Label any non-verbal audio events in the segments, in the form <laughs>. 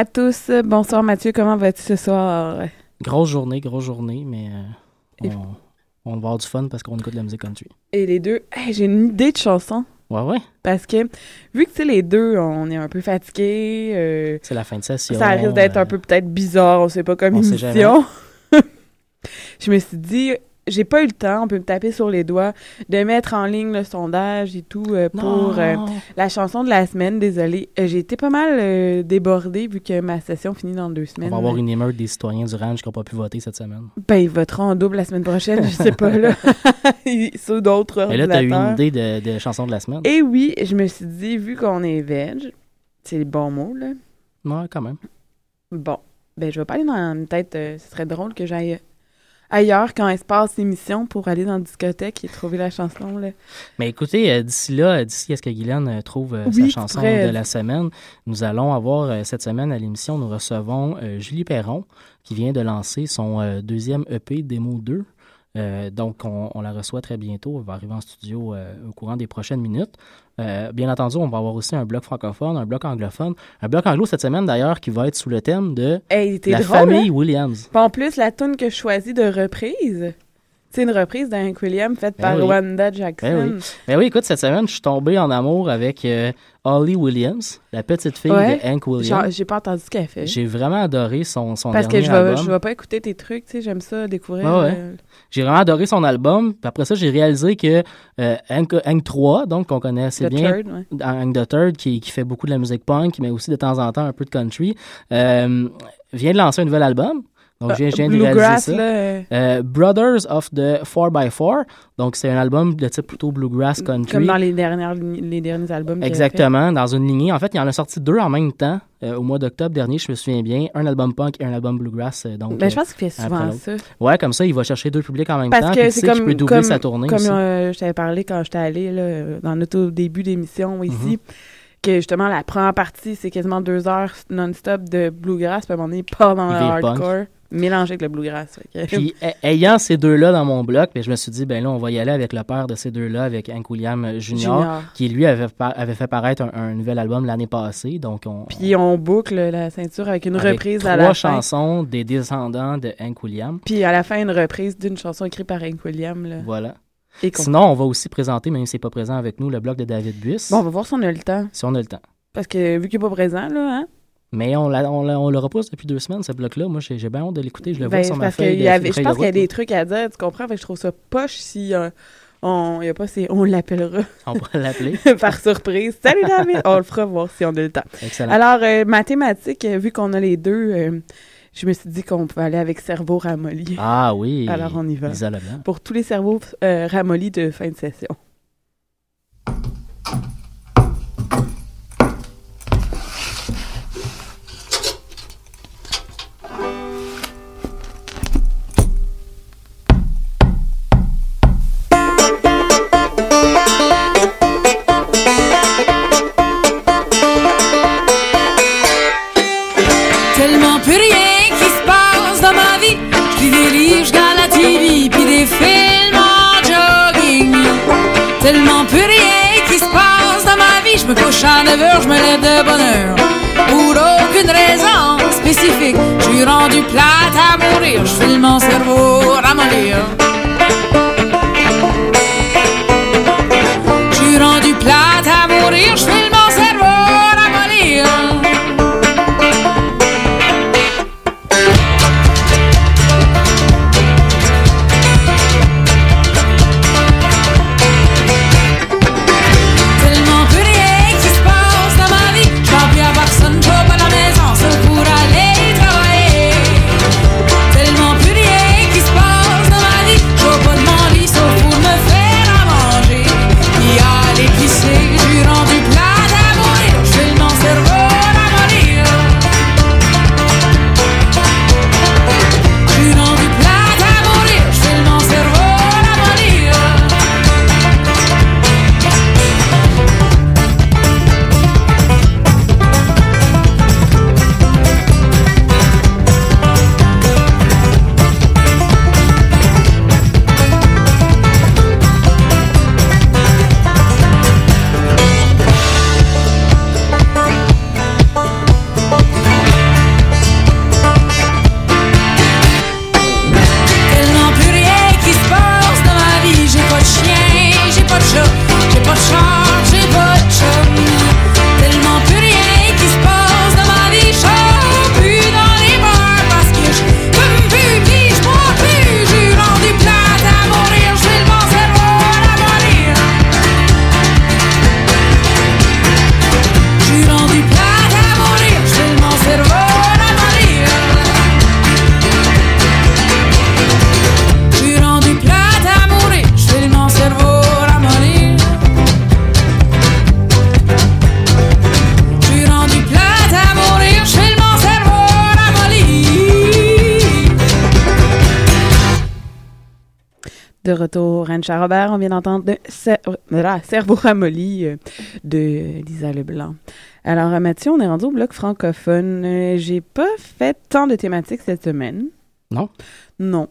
À tous. Bonsoir Mathieu, comment vas-tu ce soir? Grosse journée, grosse journée, mais euh, on, on, va avoir du fun parce qu'on écoute de la musique country. Et les deux, hey, j'ai une idée de chanson. Ouais, ouais. Parce que, vu que, tu sais, les deux, on est un peu fatigués. Euh, c'est la fin de session. Ça risque d'être euh, un peu peut-être bizarre, on sait pas comme émission. <laughs> Je me suis dit, j'ai pas eu le temps, on peut me taper sur les doigts, de mettre en ligne le sondage et tout euh, pour euh, la chanson de la semaine. Désolée. Euh, j'ai été pas mal débordée vu que ma session finit dans deux semaines. On va avoir une émeute des citoyens du ranch qui n'ont pas pu voter cette semaine. Ben, ils voteront en double la semaine prochaine, je sais pas, là. <laughs> Sous d'autres Mais là, t'as eu une idée de, de chanson de la semaine. Et oui, je me suis dit, vu qu'on est veg, c'est le bon mot, là. Ouais, quand même. Bon. Ben, je vais pas aller dans une tête. ce serait drôle que j'aille ailleurs quand espace émission pour aller dans la discothèque et trouver la chanson. Là. Mais écoutez, euh, d'ici là, d'ici à ce que Guylaine euh, trouve euh, Oui, sa chanson de la semaine, nous allons avoir euh, cette semaine à l'émission, nous recevons euh, Julie Perron qui vient de lancer son euh, deuxième EP Démo 2. Euh, donc, on, on la reçoit très bientôt. Elle va arriver en studio euh, au courant des prochaines minutes. Euh, bien entendu, on va avoir aussi un bloc francophone, un bloc anglophone. Un bloc anglo cette semaine, d'ailleurs, qui va être sous le thème de Hey, la drôle, famille hein? Williams. Puis en plus, la tune que je choisis de reprise, c'est une reprise d'un Williams faite Ben par oui. Wanda Jackson. Ben oui. Ben oui, écoute, cette semaine, je suis tombé en amour avec euh, Holly Williams, la petite fille Ouais. de Hank Williams. J'ai pas entendu ce qu'elle fait. J'ai vraiment adoré son, son Parce que dernier je vais, album. je vais pas écouter tes trucs, tu sais, j'aime ça, découvrir. Ouais. euh, J'ai vraiment adoré son album. Puis après ça, j'ai réalisé que euh, Hank, Hank 3, donc qu'on connaît assez The bien, Third, ouais. Hank the Third, qui, qui fait beaucoup de la musique punk, mais aussi de temps en temps un peu de country, vient de lancer un nouvel album. Donc, je viens, viens de réaliser Bluegrass, ça. là. euh, Euh, Brothers of the 4x4. Donc, c'est un album de type plutôt bluegrass country. Comme dans les, dernières, les derniers albums Exactement, dans une lignée. En fait, il en a sorti deux en même temps euh, au mois d'octobre dernier, je me souviens bien. Un album punk et un album bluegrass. euh, donc. Ben, je euh, pense qu'il fait souvent ça. ouais, comme ça, il va chercher deux publics en même Parce temps. que puis il c'est comme, peut doubler comme, sa tournée comme euh, je t'avais parlé quand j'étais allée là, euh, dans notre début d'émission ici, Mhm. que justement la première partie, c'est quasiment deux heures non-stop de bluegrass, puis à un moment donné, il part dans le hardcore, mélangé avec le bluegrass. Puis, ayant ces deux-là dans mon bloc, ben, je me suis dit, ben là, on va y aller avec le père de ces deux-là, avec Hank William Jr., Junior. qui lui avait, avait fait paraître un, un nouvel album l'année passée. Donc, on, Puis on boucle la ceinture avec une avec reprise trois à la fin. chansons des descendants de Hank William. Puis à la fin, une reprise d'une chanson écrite par Hank Williams. Là. Voilà. Et Sinon, on va aussi présenter, même si c'est pas présent avec nous, le bloc de David Buisse, Bon, on va voir si on a le temps. si on a le temps. Parce que vu qu'il n'est pas présent, là, hein? Mais on, l'a- on, l'a- on le repousse depuis deux semaines, ce bloc-là. Moi, j'ai, bien honte de l'écouter. Je le vois Ben, sur ma feuille. de- avait, je pense qu'il y a des trucs à dire, tu comprends? Fait que je trouve ça poche si euh, on, y a pas, on l'appellera <laughs> On pourrait l'appeler. <laughs> par surprise. Salut David! on le fera voir si on a le temps. Excellent. Alors, euh, mathématiques, euh, vu qu'on a les deux, euh, je me suis dit qu'on pouvait aller avec cerveau ramolli. ah oui. Alors, on y va. Leblanc. Pour tous les cerveaux euh, ramollis de fin de session. À 9 heures, je me lève de bonne heure. Pour aucune raison spécifique, je suis rendu plate à mourir. Je file mon cerveau ramollir. Retour, Anne Robert, on vient d'entendre de Cerveau ramolli euh, de Lisa Leblanc. Alors, euh, Mathieu, on est rendu au bloc francophone. Euh, j'ai pas fait tant de thématiques cette semaine. Non? Non.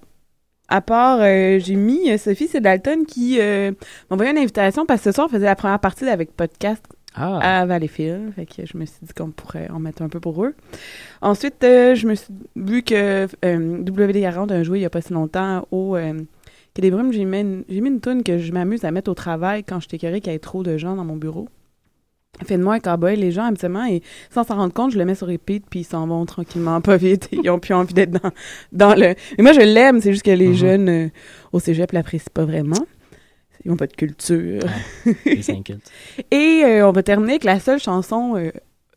À part, j'ai mis Sophie Sedalton qui m'a envoyé une invitation parce que ce soir, on faisait la première partie avec podcast ah. à Valleyfield. Fait que je me suis dit qu'on pourrait en mettre un peu pour eux. Ensuite, je me suis vu que WD40 a joué il y a pas si longtemps au des brumes, j'ai mis, une, j'ai mis une toune que je m'amuse à mettre au travail quand je t'écœurais qu'il y ait trop de gens dans mon bureau. Fait de moi un cowboy, les gens, habituellement, et sans s'en rendre compte, je le mets sur repeat, puis ils s'en vont tranquillement, pas vite, <laughs> ils ont plus envie d'être dans, dans le... Mais moi, je l'aime, c'est juste que les mm-hmm. jeunes euh, au cégep l'apprécient pas vraiment. Ils n'ont pas de culture. <laughs> et euh, on va terminer avec la seule chanson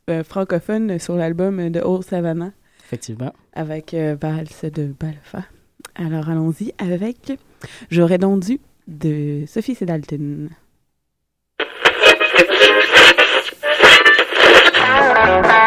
euh, francophone sur l'album de Old Savannah. Effectivement. Avec Valse de Balfa. Alors, allons-y avec J'aurais donc dû de Sophie Sedalton. Ah, ah, ah.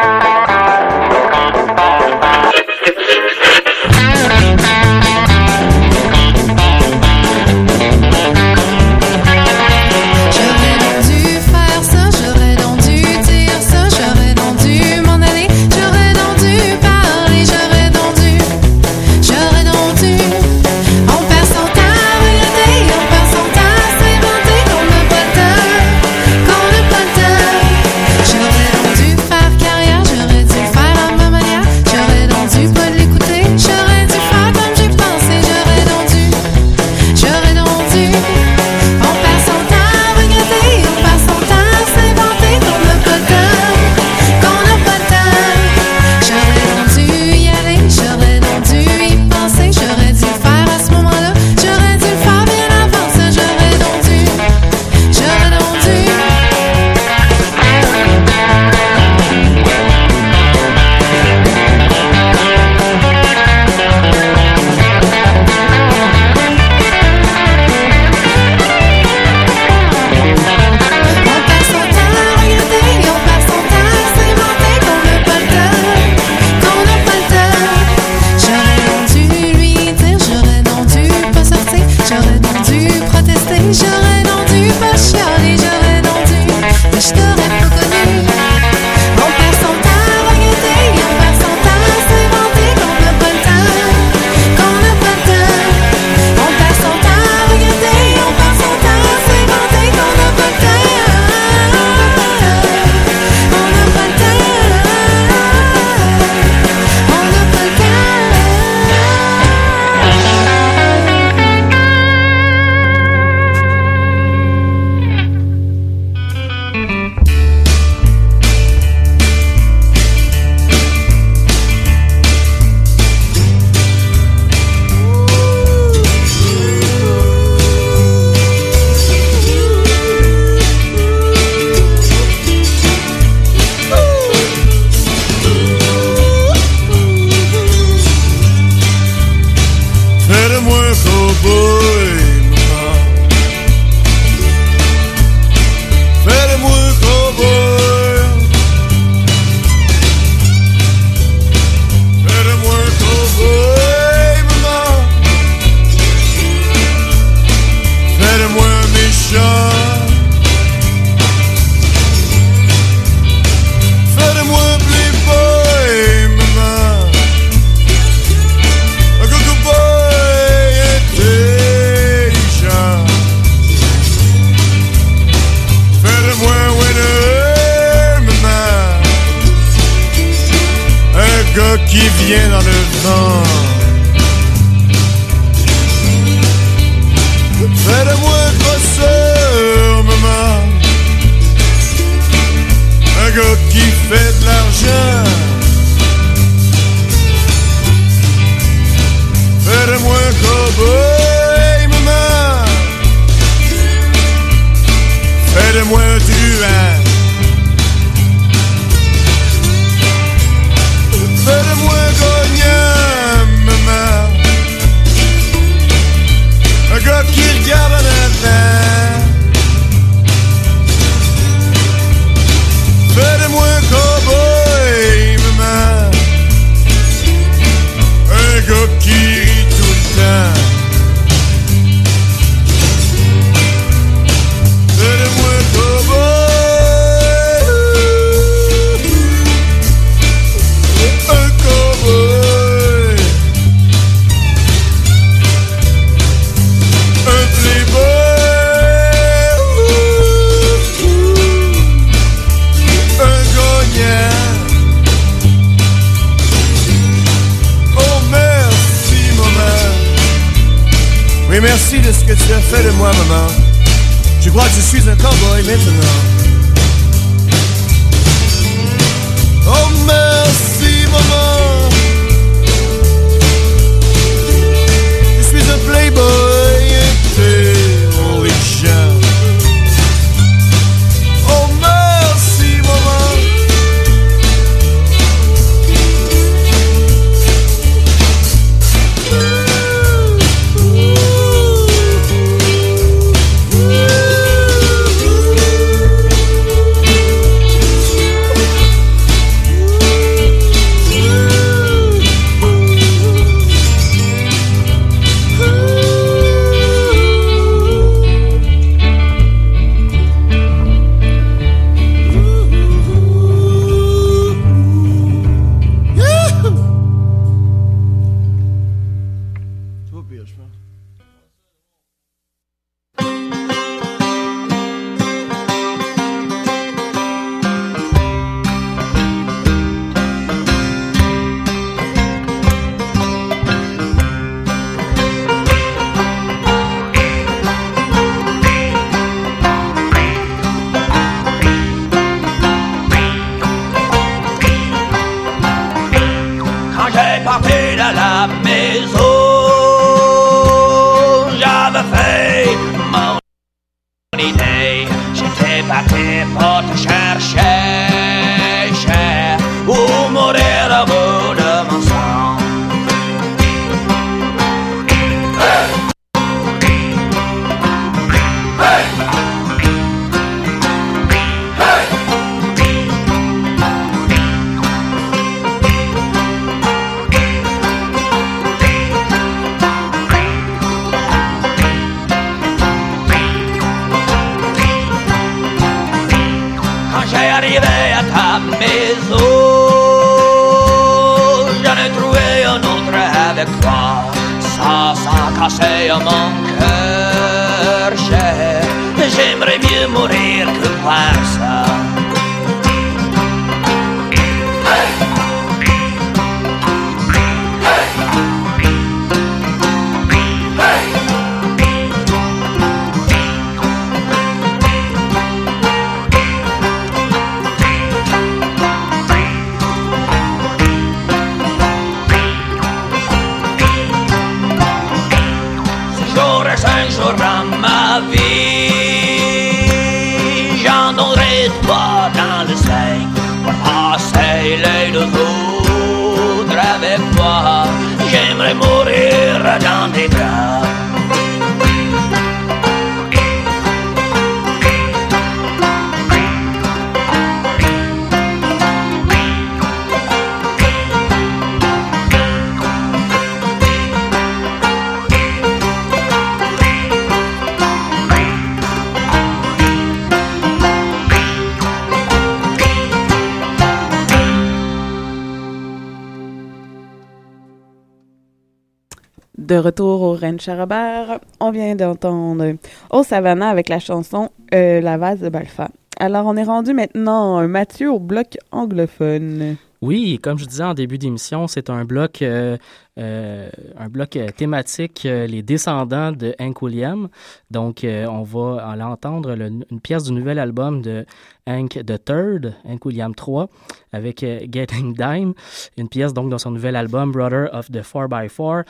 Rennes Charabert. On vient d'entendre Au Savannah avec la chanson euh, La vase de Balfa. Alors, on est rendu maintenant, Mathieu, au bloc anglophone. Oui, comme je disais en début d'émission, c'est un bloc, euh, euh, un bloc thématique, les descendants de Hank William. Donc, on va l'entendre une pièce du nouvel album de Hank the Third, Hank William III, avec Getting Dime, une pièce donc dans son nouvel album Brother of the 4x4.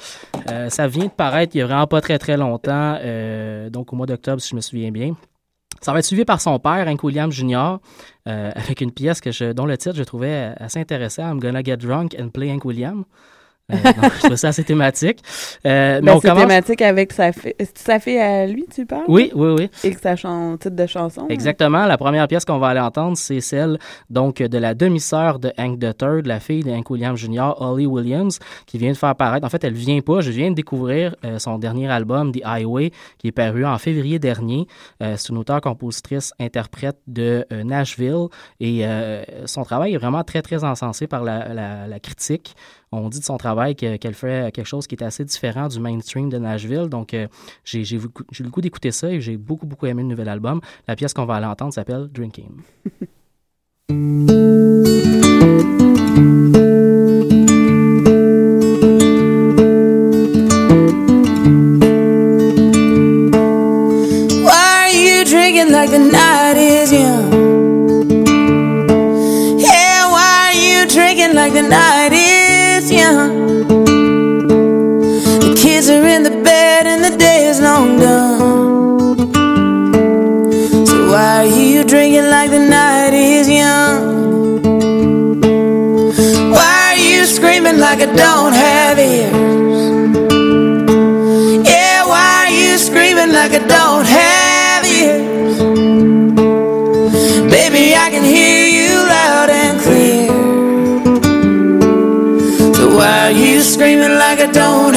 ça vient de paraître il n'y a vraiment pas très très longtemps, donc au mois d'octobre si je me souviens bien. Ça va être suivi par son père, Hank Williams Jr., euh, avec une pièce dont le titre je trouvais assez intéressant, I'm Gonna Get Drunk and Play Hank Williams. Euh, je trouve ça assez thématique. Euh, ben, c'est thématique avec sa fille. Sa fille à lui, tu parles? Oui, oui, oui. Et que sa titre de chanson. Exactement. La première pièce qu'on va aller entendre, c'est celle donc de la demi-sœur de Hank III, la fille de Hank Williams Jr., Holly Williams, qui vient de faire paraître. En fait, elle vient pas. Je viens de découvrir euh, son dernier album, The Highway, qui est paru en février dernier. Euh, c'est une auteure, compositrice, interprète de Nashville. Et son travail est vraiment très, très encensé par la, la, la critique on dit de son travail qu'elle fait quelque chose qui est assez différent du mainstream de Nashville. Donc, euh, j'ai eu le goût d'écouter ça et j'ai beaucoup, beaucoup aimé le nouvel album. La pièce qu'on va aller entendre s'appelle Drinking. <laughs> don't have ears? Yeah, why are you screaming like I don't have ears? Baby, I can hear you loud and clear. So why are you screaming like I don't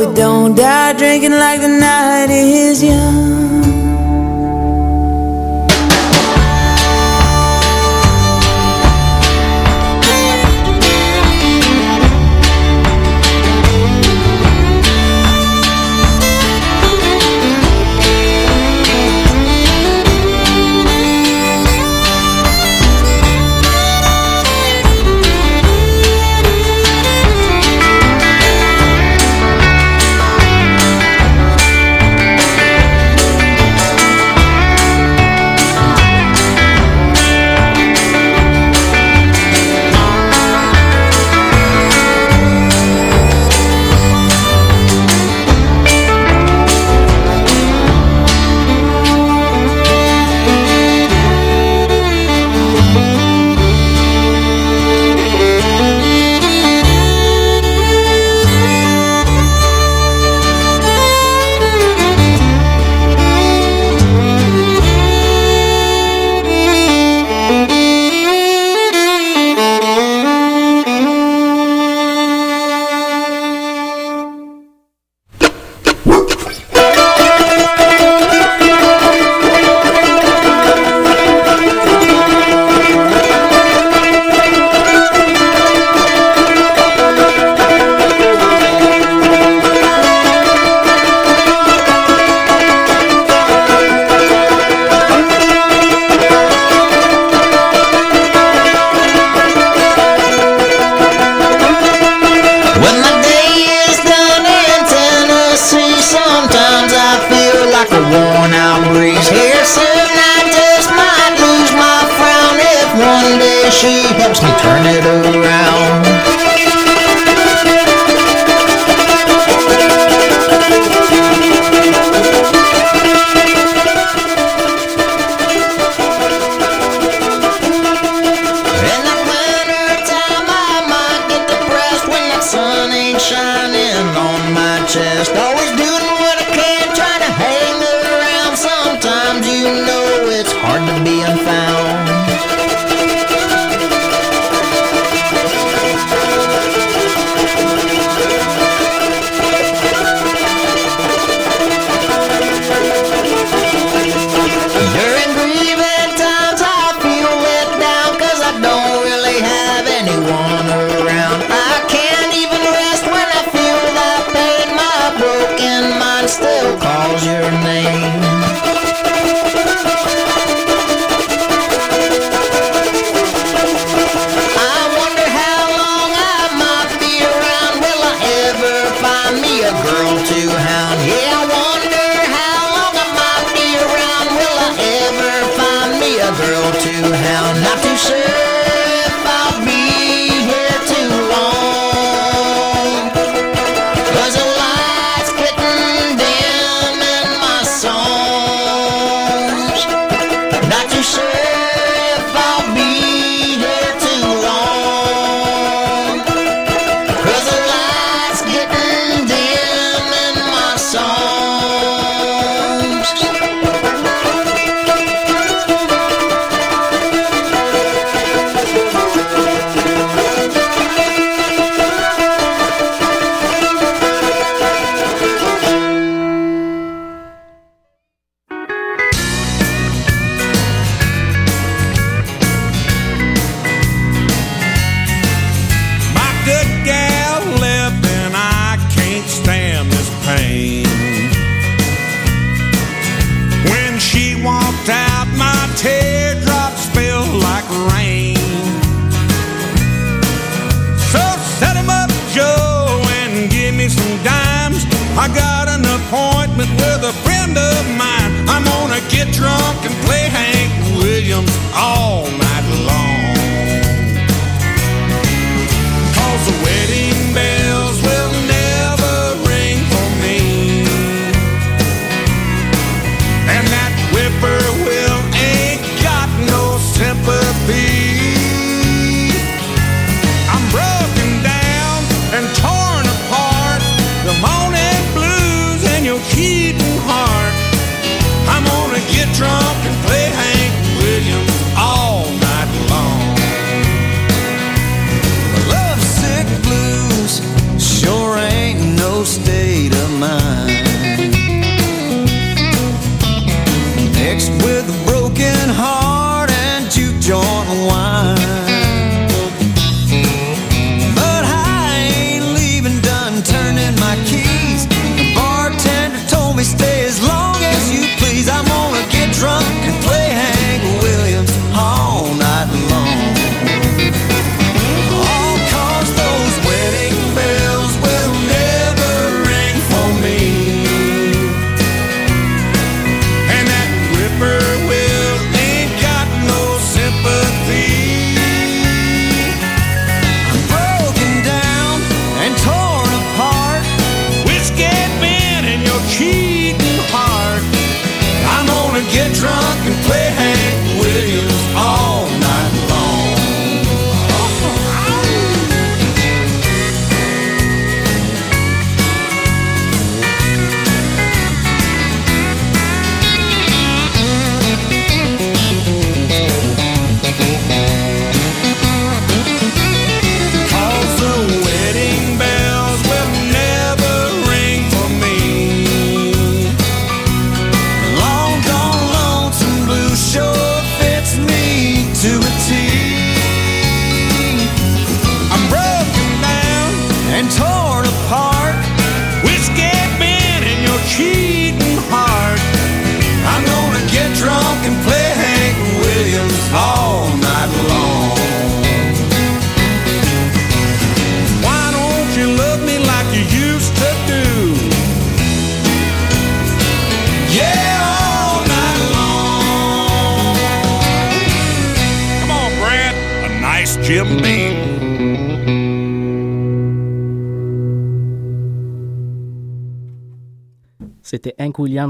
hope we don't die drinking like the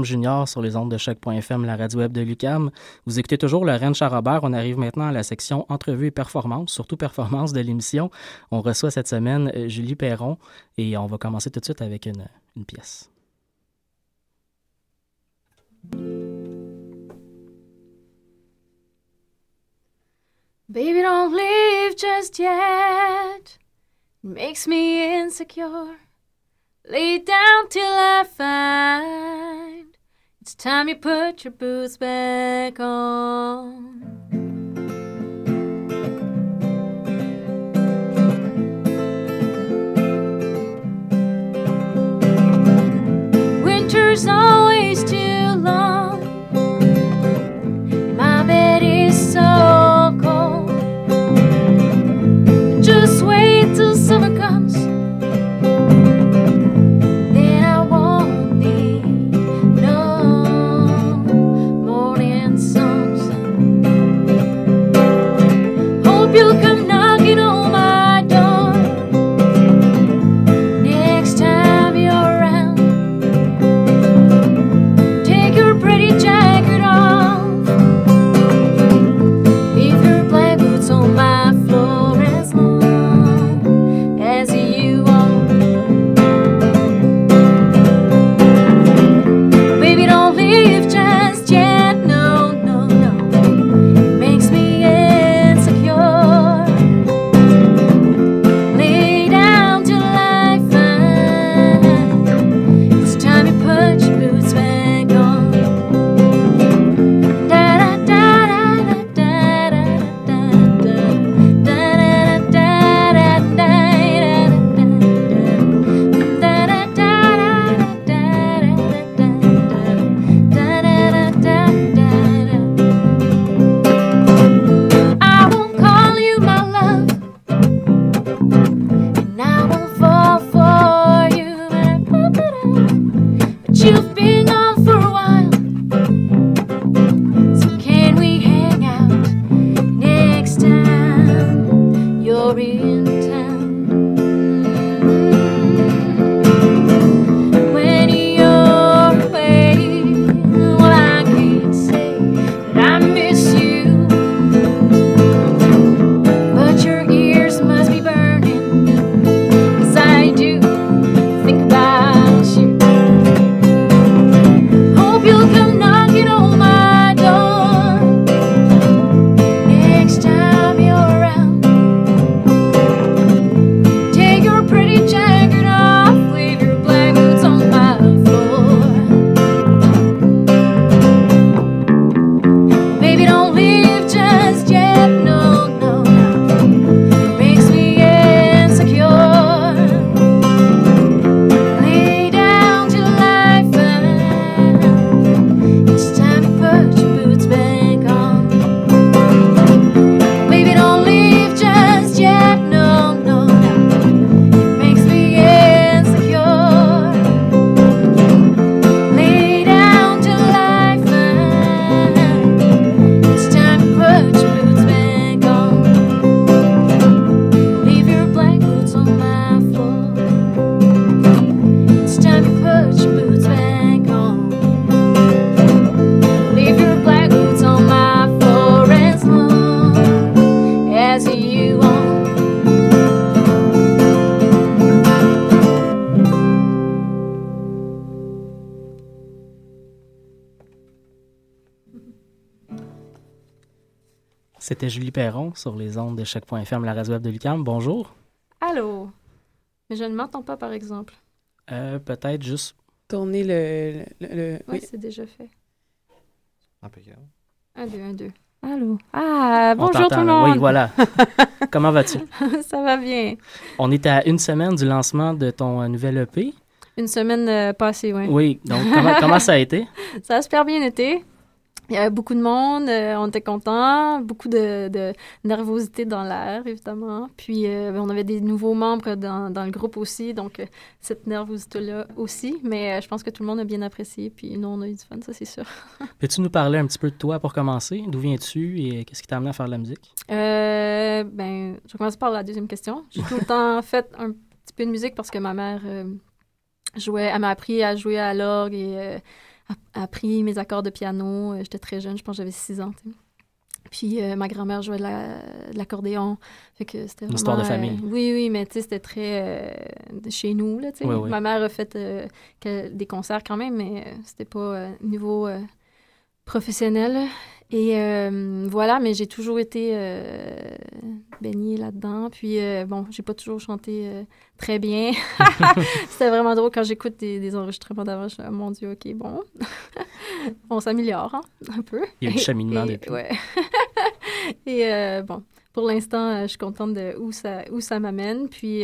Junior sur les ondes de choc.fm, la radio web de Lucam. Vous écoutez toujours le Rennes On arrive maintenant à la section entrevue et performance, surtout performance de l'émission. On reçoit cette semaine euh, Julie Perron et on va commencer tout de suite avec une, pièce. Baby, don't leave just yet. Makes me insecure. Lay down till I find It's time you put your boots back on. C'était Julie Perron sur les ondes de Choc.fm, la radio web de Lucam. Bonjour. Allô? Mais je ne m'entends pas, par exemple. Euh, Peut-être juste. Tourner le. le, le- Oui, oui. c'est déjà fait. Impeccable. Un, deux, un, deux. Allô? Ah, on bonjour t'entend, tout le monde! Oui, voilà. <laughs> Comment vas-tu? <laughs> Ça va bien. On est à une semaine du lancement de ton euh, nouvel EP. Une semaine euh, passée, oui. Oui, donc comment, comment ça a été? <laughs> Ça a super bien été. Il y avait beaucoup de monde, euh, on était contents, beaucoup de, de nervosité dans l'air, évidemment. Puis, euh, on avait des nouveaux membres dans, dans le groupe aussi, donc euh, cette nervosité-là aussi. Mais je pense que tout le monde a bien apprécié, puis nous, on a eu du fun, ça, c'est sûr. <laughs> Peux-tu nous parler un petit peu de toi pour commencer? D'où viens-tu et qu'est-ce qui t'a amené à faire de la musique? Ben, je vais commencer par la deuxième question. <laughs> J'ai tout le temps fait un petit peu de musique parce que ma mère jouait, elle m'a appris à jouer à l'orgue et appris mes accords de piano. Euh, J'étais très jeune, je pense que j'avais 6 ans. Puis euh, ma grand-mère jouait de la- l'accordéon. Fait que c'était Une histoire de vraiment, famille. euh, oui, oui, mais tu sais, c'était très euh, chez nous, là, tu sais. Oui, oui. Ma mère a fait euh, des concerts quand même, mais euh, c'était pas euh, niveau euh, professionnel. Et euh, voilà, mais j'ai toujours été euh, baignée là-dedans. Puis, euh, bon, j'ai pas toujours chanté euh, très bien. <laughs> <laughs> C'était vraiment drôle quand j'écoute des, des enregistrements d'avant. Je oh mon Dieu, OK, bon. <laughs> On s'améliore, hein, un peu. Il y a eu cheminement et- depuis. Ouais. Et bon, pour l'instant, je suis contente de où ça, où ça m'amène. Puis,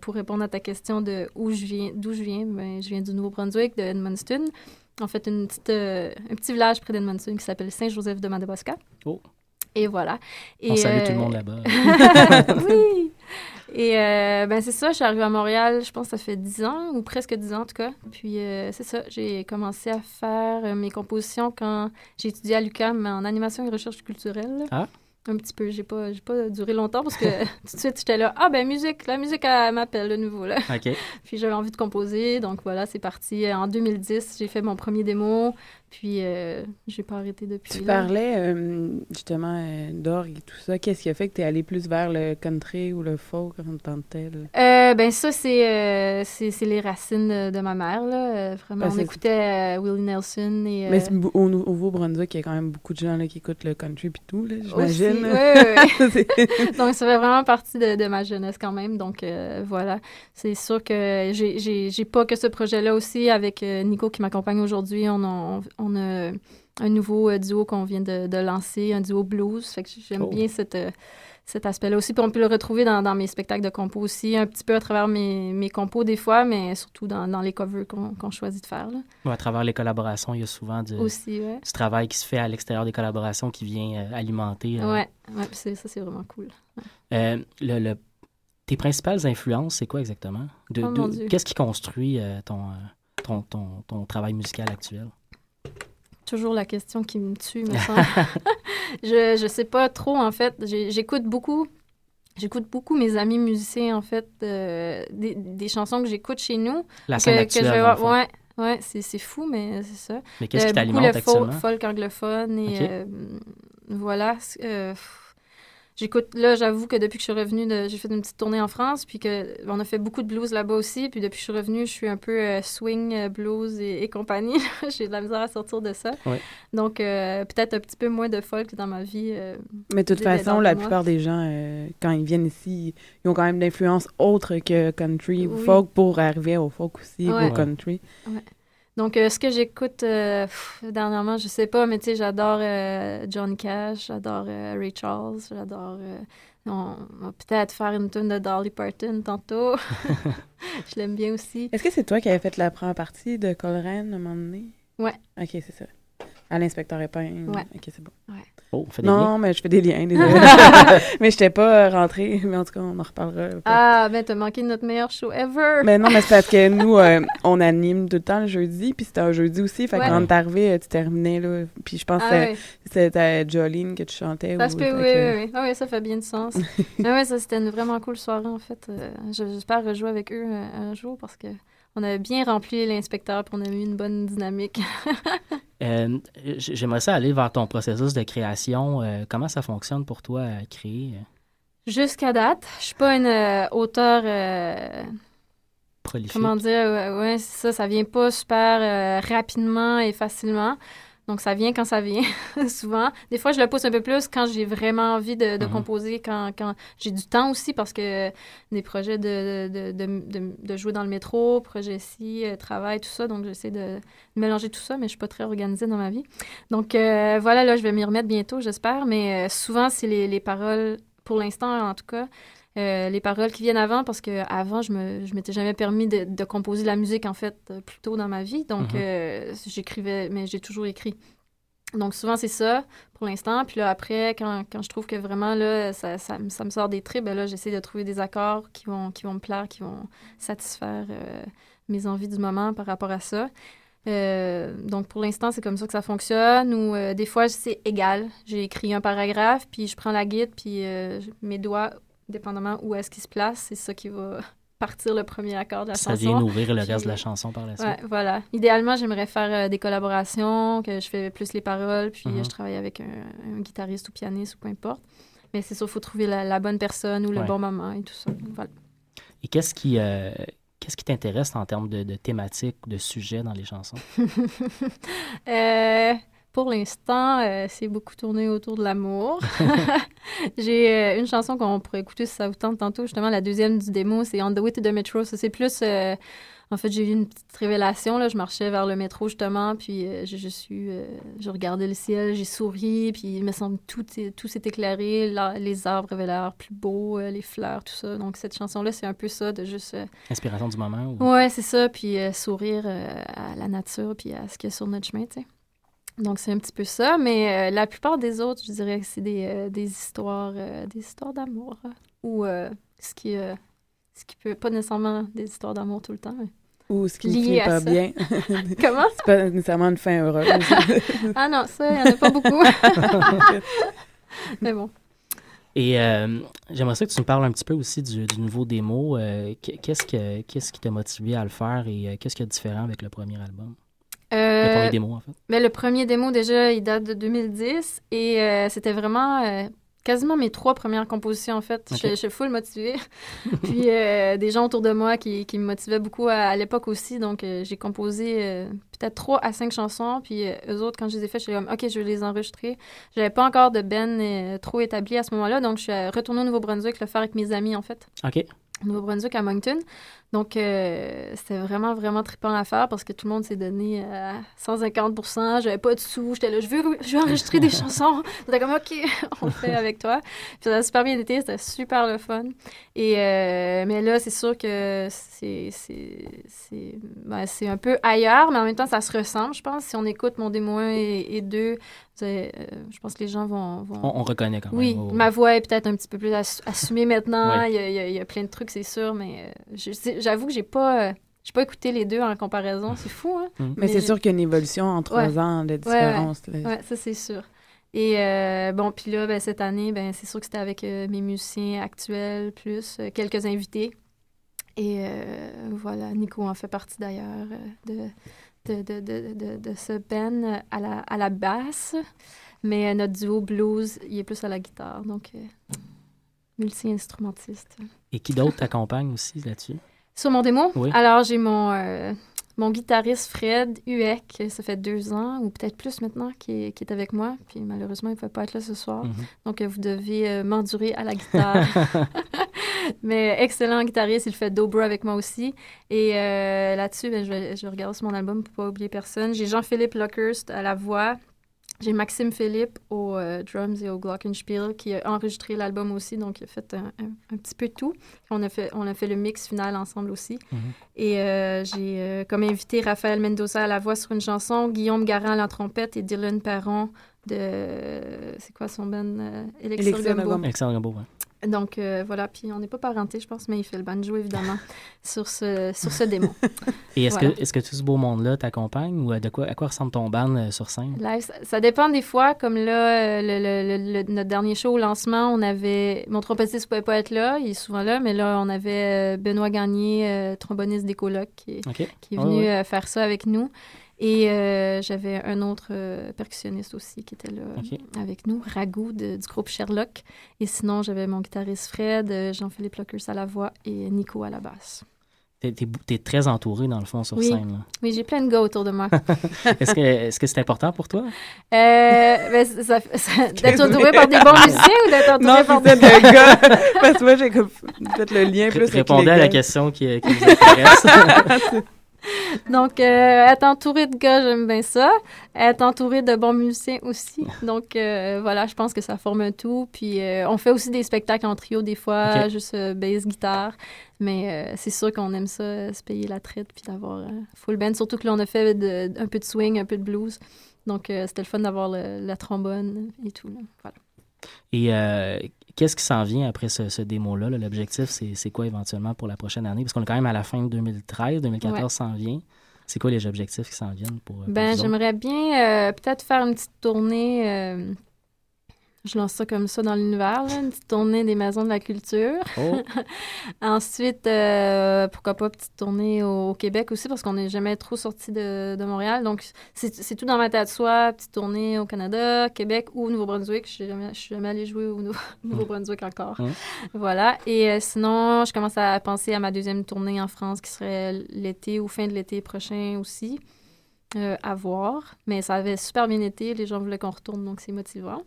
pour répondre à ta question de où je viens, d'où je viens, ben, je viens du Nouveau-Brunswick, de Edmundston. En fait, une petite, euh, un petit village près d'Edmundston qui s'appelle Saint-Joseph de Madawaska. Oh. Et voilà. Et, On salue euh, tout le monde là-bas. <laughs> oui! Et euh, ben c'est ça, je suis arrivée à Montréal, je pense que ça fait 10 ans, ou presque 10 ans en tout cas. Puis euh, c'est ça, j'ai commencé à faire mes compositions quand j'ai étudié à l'UQAM en animation et recherche culturelle. Ah. Un petit peu, j'ai pas, j'ai pas duré longtemps parce que <laughs> <laughs> tout de suite j'étais là, ah ben musique, la musique elle m'appelle de nouveau là. OK. <laughs> Puis j'avais envie de composer, donc voilà, c'est parti. En 2010, j'ai fait mon premier démo, puis euh, j'ai pas arrêté depuis. Tu là. parlais euh, justement euh, d'orgue et tout ça. Qu'est-ce qui a fait que tu es allé plus vers le country ou le folk en tant que tel? Euh, ben ça, c'est euh, c'est c'est les racines de, de ma mère, là. Vraiment, Ben, on écoutait Willie Nelson et... Mais au, au Nouveau-Brunswick, il y a quand même beaucoup de gens là, qui écoutent le country puis tout, là, j'imagine. Ouais, ouais. <laughs> C'est- <laughs> donc, ça fait vraiment partie de, de ma jeunesse quand même. Donc, voilà. C'est sûr que j'ai- j'ai j'ai pas que ce projet-là aussi avec Nico qui m'accompagne aujourd'hui. On a, on a un nouveau euh, duo qu'on vient de, de lancer, un duo blues. Fait que j'aime Oh. bien cette, euh, cet aspect-là aussi. Puis on peut le retrouver dans, dans mes spectacles de compos aussi, un petit peu à travers mes, mes compos des fois, mais surtout dans, dans les covers qu'on qu'on choisit de faire. Là. Ouais, à travers les collaborations, il y a souvent du, Aussi, ouais. du travail qui se fait à l'extérieur des collaborations qui vient euh, alimenter. Ouais, ouais ça, c'est vraiment cool. le, le- tes principales influences, c'est quoi exactement? De, Oh, de-. Qu'est-ce qui construit euh, ton, euh, ton, ton, ton travail musical actuel? Toujours la question qui me tue, me semble. <laughs> <laughs> je, je sais pas trop, en fait. J'écoute beaucoup. J'écoute beaucoup mes amis musiciens, en fait, euh, des, des chansons que j'écoute chez nous. La que, scène que actuelle, je vais le. Ouais, ouais c'est c'est fou, mais c'est ça. Mais qu'est-ce Euh, qui t'alimente le actuellement? folk anglophone et Ok. euh, voilà. euh, pff, J'écoute, là, j'avoue que depuis que je suis revenue, de- j'ai fait une petite tournée en France, puis que on a fait beaucoup de blues là-bas aussi, puis depuis que je suis revenue, je suis un peu euh, swing, euh, blues et, et compagnie. <laughs> j'ai de la misère à sortir de ça. Ouais. Donc, euh, peut-être un petit peu moins de folk dans ma vie. euh, Mais de toute façon, la moi. plupart des gens, euh, quand ils viennent ici, ils ont quand même d'influence autre que country ou folk pour arriver au folk aussi, ou Ouais. au country. Donc, euh, ce que j'écoute euh, dernièrement, je sais pas, mais tu sais, j'adore euh, Johnny Cash, j'adore Ray Charles, j'adore. on va peut-être faire une tune de Dolly Parton tantôt. <laughs> <laughs> je l'aime bien aussi. Est-ce que c'est toi qui avais fait la première partie de Coleraine à un moment donné? Ouais. Ok, c'est ça. À l'inspecteur épingle. Ouais. Ok, c'est bon. Oh, on fait des liens. Non, mais je fais des liens, <laughs> désolé. <laughs> mais je pas euh, rentrée, mais en tout cas, on en reparlera. Ah, ben, t'as manqué notre meilleur show ever! Mais non, mais c'est parce que <laughs> nous, euh, on anime tout le temps le jeudi, puis c'était un jeudi aussi. Fait que Ouais. quand t'es arrivé, euh, tu terminais, là. Puis je pense ah, que ouais. c'était Jolene que tu chantais. Ça ou- se peut, fait oui, que- oui, oui. Ah oui, ça fait bien de sens. Mais ouais, ça, c'était une vraiment cool soirée, en fait. Euh, J'espère rejouer avec eux euh, un jour parce que on avait bien rempli l'inspecteur puis on a eu une bonne dynamique. <laughs> Euh, J'aimerais ça aller vers ton processus de création. Euh, comment ça fonctionne pour toi à créer? Jusqu'à date, je suis pas une euh, auteure... euh, prolifique? Comment dire, ouais, ouais, ça, ça vient pas super rapidement et facilement. Donc, ça vient quand ça vient, <laughs> souvent. Des fois, je le pousse un peu plus quand j'ai vraiment envie de, de Mhm. composer, quand, quand j'ai du temps aussi, parce que des projets de, de, de, de, de jouer dans le métro, projets ici, euh, travail, tout ça. Donc, j'essaie de mélanger tout ça, mais je suis pas très organisée dans ma vie. Donc, euh, voilà, là, je vais m'y remettre bientôt, j'espère. Mais euh, souvent, c'est les, les paroles, pour l'instant, en tout cas, euh, les paroles qui viennent avant, parce que avant je me je m'étais jamais permis de, de composer de la musique, en fait, euh, plus tôt dans ma vie. Donc, Mhm. euh, j'écrivais, mais j'ai toujours écrit. Donc, souvent, c'est ça pour l'instant. Puis là, après, quand, quand je trouve que vraiment, là, ça, ça, me- ça me sort des tripes, ben là, j'essaie de trouver des accords qui vont, qui vont me plaire, qui vont satisfaire euh, mes envies du moment par rapport à ça. Euh, donc, pour l'instant, c'est comme ça que ça fonctionne. Ou euh, des fois, c'est égal. J'ai écrit un paragraphe, puis je prends la guide, puis mes doigts, dépendamment où est-ce qu'ils se placent, c'est ça qui va <laughs> partir le premier accord de la Ça chanson. vient nourrir le Puis- reste de la chanson par la suite. Ouais, voilà. Idéalement, j'aimerais faire euh, des collaborations, que je fais plus les paroles, puis Mhm. euh, je travaille avec un, un guitariste ou pianiste ou peu importe. Mais c'est sûr, il faut trouver la, la bonne personne ou le Ouais. bon moment et tout ça. Voilà. Et qu'est-ce qui, euh, qu'est-ce qui t'intéresse en termes de, de thématiques, de sujets dans les chansons? <laughs> Euh, pour l'instant, euh, c'est beaucoup tourné autour de l'amour. <laughs> J'ai euh, une chanson qu'on pourrait écouter si ça vous tente tantôt. Justement, la deuxième du démo, c'est On the Way to the Metro. Ça, c'est plus. euh, en fait, j'ai eu une petite révélation. Là. Je marchais vers le métro, justement, puis euh, je, je suis. euh, je regardais le ciel, j'ai souri, puis il me semble tout, tout s'est éclairé. La- les arbres avaient l'air plus beaux, euh, les fleurs, tout ça. Donc, cette chanson-là, c'est un peu ça, de juste. Inspiration du moment? Ou... Ouais, c'est ça. Puis sourire à la nature, puis à ce qu'il y a sur notre chemin, tu sais. Donc, c'est un petit peu ça. Mais euh, la plupart des autres, je dirais que c'est des, euh, des histoires euh, des histoires d'amour. hein. Ou euh, ce qui euh, ce qui peut pas nécessairement des histoires d'amour tout le temps. mais- Ou ce qui Lié finit à pas ça. bien. <laughs> Comment? C'est pas nécessairement une fin heureuse. <laughs> Ah non, ça, il n'y en a pas beaucoup. <laughs> mais bon. Et euh, j'aimerais ça que tu nous parles un petit peu aussi du, du nouveau démo. Euh, qu- qu'est-ce, que, qu'est-ce qui t'a motivé à le faire et euh, qu'est-ce qui est différent avec le premier album? Le Euh, premier démo, en fait. Mais le premier démo, déjà, il date de 2010 et euh, c'était vraiment euh, quasiment mes trois premières compositions, en fait. Je, je suis full motivée. <laughs> Puis euh, des gens autour de moi qui, qui me motivaient beaucoup à, à l'époque aussi. Donc, euh, j'ai composé euh, peut-être trois à cinq chansons. Puis euh, eux autres, quand je les ai fait, j'étais comme, OK, je vais les enregistrer. J'avais pas encore de ben euh, trop établi à ce moment-là. Donc, je suis euh, retournée au Nouveau-Brunswick le faire avec mes amis, en fait. OK. au Nouveau-Brunswick à Moncton. Donc, euh, c'était vraiment, vraiment trippant à faire parce que tout le monde s'est donné euh, 150% J'avais pas de sous. J'étais là, je veux, je veux enregistrer des <laughs> chansons. C'était comme, OK, <laughs> on fait avec toi. Puis ça a super bien été. C'était super le fun. Et, euh, mais là, c'est sûr que c'est c'est c'est ben, c'est un peu ailleurs, mais en même temps, ça se ressemble, je pense. Si on écoute mon démo 1 et, et 2, c'est, euh, je pense que les gens vont... vont... On, on reconnaît quand même. Oui, Oh, ma voix est peut-être un petit peu plus ass- assumée maintenant. Ouais. Il, y a, il y a- plein de trucs, c'est sûr, mais euh, je j'avoue que j'ai pas, euh, j'ai pas écouté les deux en comparaison. C'est fou, hein? Mm. Mais c'est sûr qu'il y a une évolution en trois Ouais. ans de différence. là. Ouais, ça c'est sûr. Et euh, bon, puis là, ben, cette année, ben, c'est sûr que c'était avec euh, mes musiciens actuels, plus euh, quelques invités. Et euh, voilà, Nico en fait partie d'ailleurs euh, de, de, de, de, de, de ce band à la, à la basse. Mais euh, notre duo blues, il est plus à la guitare, donc euh, multi-instrumentiste. Et qui d'autre t'accompagne aussi là-dessus? Sur mon démo, Oui. alors j'ai mon, euh, mon guitariste Fred Hueck, ça fait deux ans, ou peut-être plus maintenant, qui est, qui est avec moi. Puis malheureusement, il ne peut pas être là ce soir. Mhm. Donc euh, vous devez euh, m'endurer à la guitare. <laughs> Mais excellent guitariste, il fait dobro avec moi aussi. Et euh, là-dessus, ben, je, je vais regarder sur mon album pour pas oublier personne. J'ai Jean-Philippe Lockhurst à la voix. J'ai Maxime Philippe aux euh, drums et au glockenspiel qui a enregistré l'album aussi, donc il a fait un, un- un petit peu de tout. On a fait, on a fait le mix final ensemble aussi. Mhm. Et euh, j'ai euh, comme invité Raphaël Mendoza à la voix sur une chanson, Guillaume Garand à la trompette et Dylan Perron de... C'est quoi son band? Euh, Elixir Elixir Gumbo. Gumbo. Alexandre Gambeau, ouais. Donc euh, voilà, puis on n'est pas parenté, je pense, mais il fait le banjo évidemment <laughs> sur ce, sur ce démo. Et est-ce Voilà. que, est-ce que tout ce beau monde-là t'accompagne ou à, de quoi, à quoi ressemble ton band euh, sur scène? Ça, ça dépend des fois. Comme là, euh, le, le- le- le- notre dernier show au lancement, on avait. Mon trompettiste ne pouvait pas être là, il est souvent là, mais là, on avait euh, Benoît Gagné, euh, tromboniste des colocs, qui, est- qui venu ouais. euh, faire ça avec nous. Et euh, j'avais un autre euh, percussionniste aussi qui était là avec nous, Ragout de- du groupe Sherlock. Et sinon, j'avais mon guitariste Fred, euh, Jean-Philippe Lockers à la voix et Nico à la basse. T'es, t'es très entouré, dans le fond, sur Oui. scène. là. Oui, j'ai plein de gars autour de moi. <laughs> Est-ce que, est-ce que c'est important pour toi? Euh, ben, ça, ça- d'être <laughs> entouré par des bons musiciens ou d'être Non, entouré par c'est des... de gars? <laughs> Parce que moi, j'ai fait le lien plus avec Répondez les à la question qui, qui vous intéresse. <laughs> Donc, euh, être entouré de gars, j'aime bien ça. Être entouré de bons musiciens aussi. <laughs> Donc, euh, voilà, je pense que ça forme un tout. Puis, euh, on fait aussi des spectacles en trio des fois, juste bass, guitare. Mais c'est sûr qu'on aime ça, se payer la traite puis d'avoir full band. Surtout que là, on a fait de- un peu de swing, un peu de blues. Donc, c'était le fun d'avoir la trombone et tout. là. Voilà. Et qu'est-ce qui s'en vient après ce, ce démo-là? là? L'objectif, c'est, quoi éventuellement pour la prochaine année? Parce qu'on est quand même à la fin de 2013, 2014 Ouais. s'en vient. C'est quoi les objectifs qui s'en viennent pour, pour Ben, j'aimerais bien euh, peut-être faire une petite tournée. euh, je lance ça comme ça dans l'univers, une petite tournée des maisons de la culture. Oh, <laughs> Ensuite, euh, pourquoi pas petite tournée au, au Québec aussi, parce qu'on n'est jamais trop sorti de, de Montréal. Donc, c'est tout dans ma tête, soit petite tournée au Canada, Québec ou au Nouveau-Brunswick. Je je suis jamais allée jouer au Nou- Nouveau-Brunswick encore. Mm. Voilà. Et euh, sinon, je commence à penser à ma deuxième tournée en France, qui serait l'été ou fin de l'été prochain aussi. Euh, à voir. Mais ça avait super bien été. Les gens voulaient qu'on retourne, donc c'est motivant.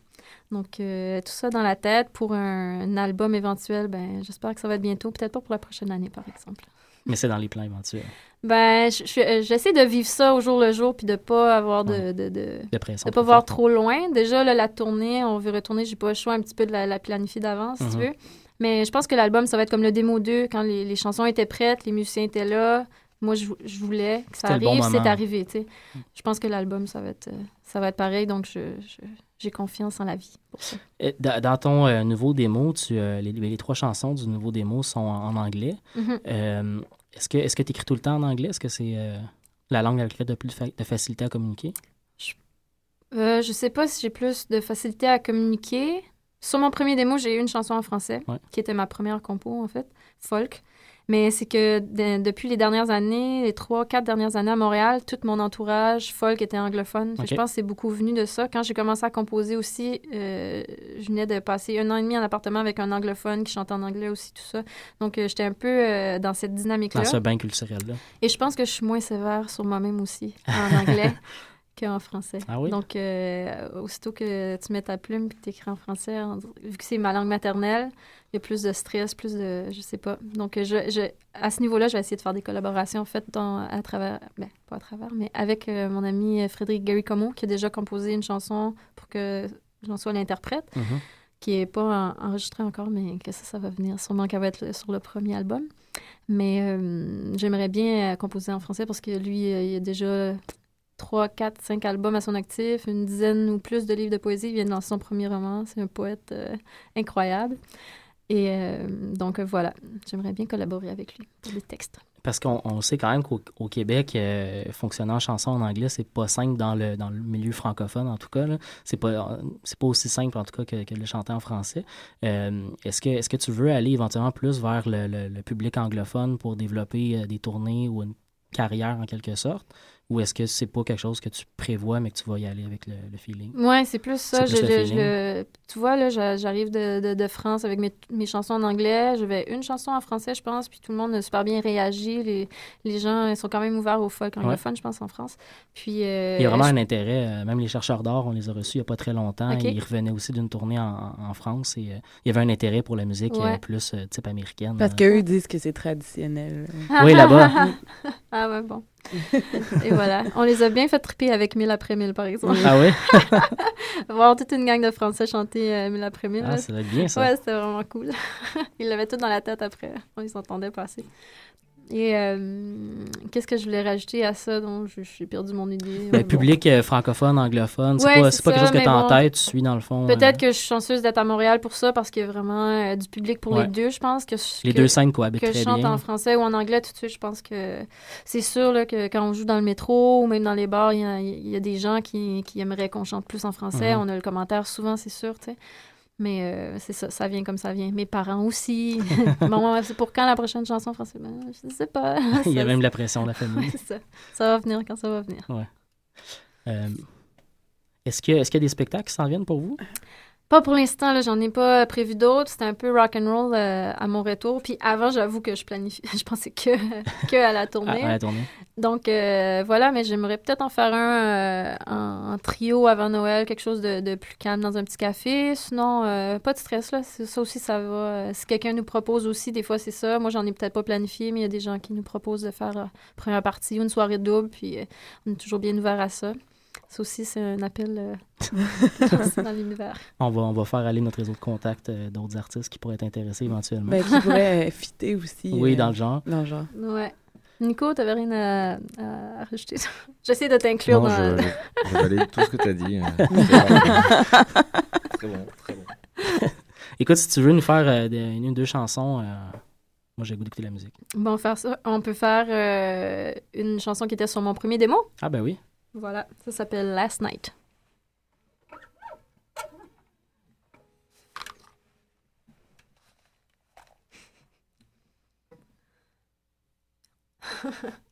Donc, euh, tout ça dans la tête pour un, un album éventuel, ben, j'espère que ça va être bientôt. Peut-être pas pour la prochaine année, par exemple. mais c'est dans les plans éventuels. Ben, euh, j'essaie de vivre ça au jour le jour, puis de pas avoir de... Ouais. de, de De pression. de pas voir trop loin. Déjà, là, la tournée, on veut retourner. J'ai pas le choix un petit peu de la, la planifier d'avance, si tu Mhm. veux. Mais je pense que l'album, ça va être comme le démo 2, quand les, les chansons étaient prêtes, les musiciens étaient là. Moi, je, je voulais que ça bon arrive, c'est arrivé, tu sais. Je pense que l'album, ça va être euh, ça va être pareil, donc je, je- j'ai confiance en la vie pour ça. Et Dans, ton euh, nouveau démo, tu, euh, les, les trois chansons du nouveau démo sont en, en anglais. Mhm. Euh, est-ce que est-ce que tu écris tout le temps en anglais? Est-ce que c'est la langue avec laquelle tu as plus de, fa- de facilité à communiquer? Euh, je sais pas si j'ai plus de facilité à communiquer. Sur mon premier démo, j'ai eu une chanson en français, Ouais. qui était ma première compo, en fait, folk. Mais c'est que de- depuis les dernières années, les trois, quatre dernières années à Montréal, tout mon entourage folk était anglophone. Je pense que c'est beaucoup venu de ça. Quand j'ai commencé à composer aussi, euh, je venais de passer un an et demi en appartement avec un anglophone qui chantait en anglais aussi, tout ça. Donc, euh, j'étais un peu euh, dans cette dynamique-là. Dans ce bain culturel-là. Et je pense que je suis moins sévère sur moi-même aussi en anglais <laughs> qu'en français. Ah oui? Donc, euh, aussitôt que tu mets ta plume et que tu écris en français, en- vu que c'est ma langue maternelle, il y a plus de stress, plus de. Je sais pas. Donc, je, je- à ce niveau-là, je vais essayer de faire des collaborations, en fait, dans, à travers. Ben, pas à travers, mais avec euh, mon ami euh, Frédéric Gary Como, qui a déjà composé une chanson pour que j'en sois l'interprète Mhm. qui est pas en- enregistrée encore, mais que ça, ça va venir. Sûrement qu'elle va être le- sur le premier album. Mais euh, j'aimerais bien composer en français parce que lui, il a déjà 3, 4, 5 albums à son actif, une dizaine ou plus de livres de poésie. Il vient de lancer son premier roman. C'est un poète euh, incroyable. Et euh, donc euh, voilà, j'aimerais bien collaborer avec lui pour des textes. Parce qu'on on sait quand même qu'au au Québec, euh, fonctionner en chanson en anglais, c'est pas simple dans le, dans le milieu francophone, en tout cas. C'est pas, pas aussi simple, en tout cas, que, de le chanter en français. Euh, est-ce, que, est-ce que tu veux aller éventuellement plus vers le, le- public anglophone pour développer des tournées ou une carrière, en quelque sorte? Ou est-ce que c'est pas quelque chose que tu prévois, mais que tu vas y aller avec le, le feeling? Ouais, c'est plus ça. Je- le je- je- tu vois, là, j'a- j'arrive de, de- de France avec mes, mes chansons en anglais. J'avais une chanson en français, je pense, puis tout le monde a super bien réagi. Les, les gens ils sont quand même ouverts au folk anglophone, je pense, en France. Puis, euh, Il y a vraiment je- un intérêt. euh, même les chercheurs d'or, on les a reçus il n'y a pas très longtemps. Ils revenaient aussi d'une tournée en, en France. Et euh, il y avait un intérêt pour la musique Ouais. plus euh, type américaine. Parce euh. qu'eux, disent que c'est traditionnel. Oui, là-bas. <laughs> ah ouais, bon. <laughs> Et voilà. On les a bien fait triper avec Mille après Mille, par exemple. Ah oui? <laughs> Voir toute une gang de Français chanter euh, Mille après Mille. Ah, là, ça doit être bien, ça. Ouais, c'était vraiment cool. <laughs> Ils l'avaient tout dans la tête après. On les entendait passer. Et euh, qu'est-ce que je voulais rajouter à ça? Je suis perdu mon idée? Ben, Bon. public euh, francophone, anglophone, c'est Ouais, pas, pas quelque chose que tu as en tête, tu suis dans le fond. euh, Peut-être que je suis chanceuse d'être à Montréal pour ça parce qu'il y a vraiment euh, du public pour Ouais. les deux, je pense. Que, les que- deux scènes cohabitent que je chante bien. en français ou en anglais tout de suite, je pense que c'est sûr là, que quand on joue dans le métro ou même dans les bars, il y a, il y a des gens qui, qui aimeraient qu'on chante plus en français. Mhm. On a le commentaire souvent, c'est sûr, tu sais. Mais euh, c'est ça, ça vient comme ça vient. Mes parents aussi. <laughs> bon, c'est pour quand la prochaine chanson française? Ben, je sais pas. <laughs> Il y a même la pression de la famille. <laughs> ça. Ça va venir quand ça va venir. Euh, est-ce, que, est-ce qu'il y a des spectacles qui s'en viennent pour vous? Pas pour l'instant, là, j'en ai pas prévu d'autres. C'était un peu rock and roll euh, à mon retour. Puis avant, j'avoue que je planifie, <laughs> je pensais que, que à la tournée. À, à la tournée. Donc euh, voilà, mais j'aimerais peut-être en faire un euh, en, trio avant Noël, quelque chose de, de plus calme dans un petit café. Sinon, euh, pas de stress là. Ça aussi, ça va. Euh, Si quelqu'un nous propose aussi, des fois c'est ça. Moi, j'en ai peut-être pas planifié, mais il y a des gens qui nous proposent de faire euh, première partie ou une soirée double, puis euh, on est toujours bien ouvert à ça. Ça aussi, c'est un appel euh, <laughs> dans l'univers. On va, on va faire aller notre réseau de contacts euh, d'autres artistes qui pourraient être intéressés éventuellement. Ben, qui pourrait euh, fitter aussi. <laughs> oui, euh, dans le genre. Dans le genre. Ouais. Nico, t'avais rien à, à rajouter? <laughs> J'essaie de t'inclure dans... je, je, je valide tout ce que tu as dit. euh, très bon, très bon. Écoute, si tu veux nous faire euh, des- une ou deux chansons, euh, moi j'ai le goût d'écouter la musique. Bon, faire ça. On peut faire euh, une chanson qui était sur mon premier démo. Ah ben oui. Voilà, ça s'appelle Last Night. <laughs>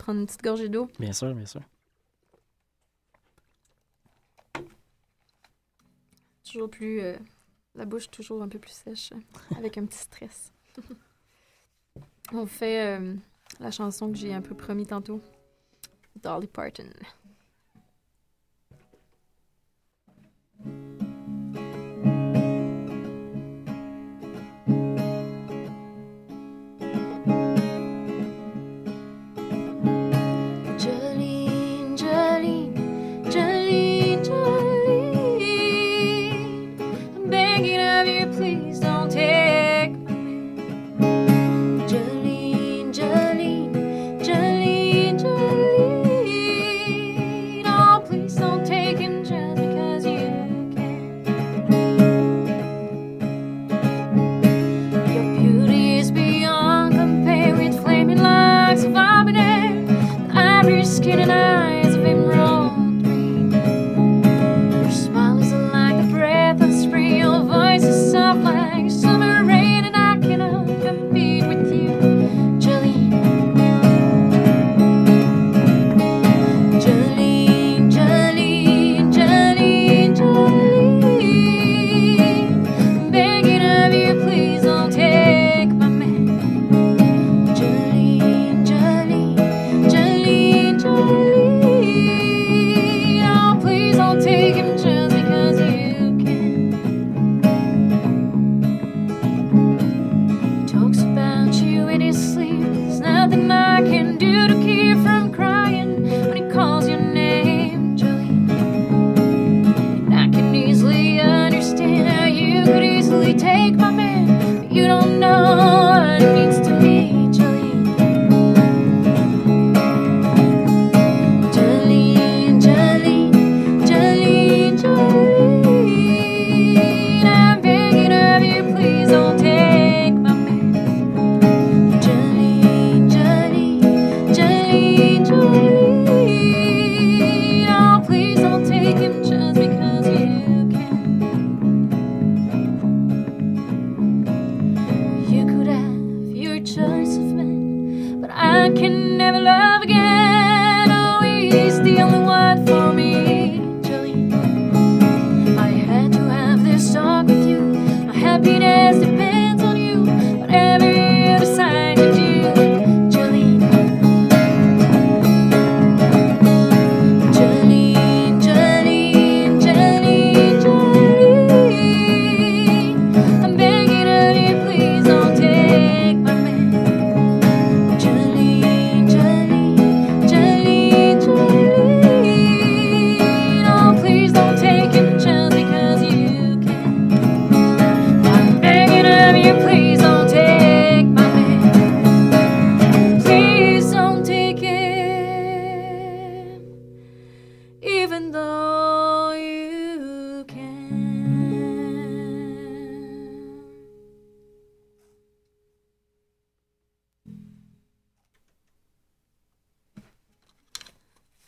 prendre une petite gorgée d'eau. Bien sûr, bien sûr. Toujours plus. euh, la bouche toujours un peu plus sèche, <laughs> avec un petit stress. <laughs> On fait euh, la chanson que j'ai un peu promis tantôt. Dolly Parton.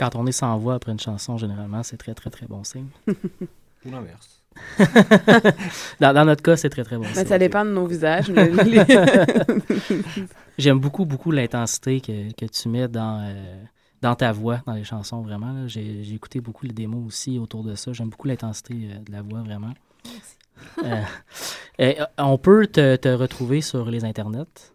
Quand on est sans voix après une chanson, généralement, c'est très, très, très bon signe. Ou l'inverse. <laughs> Dans, dans notre cas, c'est très, très bon Mais signe. ça dépend de nos visages. mais <laughs> <laughs> J'aime beaucoup, beaucoup l'intensité que, que tu mets dans, euh, dans ta voix, dans les chansons, vraiment. J'ai j'ai écouté beaucoup les démos aussi autour de ça. J'aime beaucoup l'intensité euh, de la voix, vraiment. Euh, euh, on peut te, te retrouver sur les internets.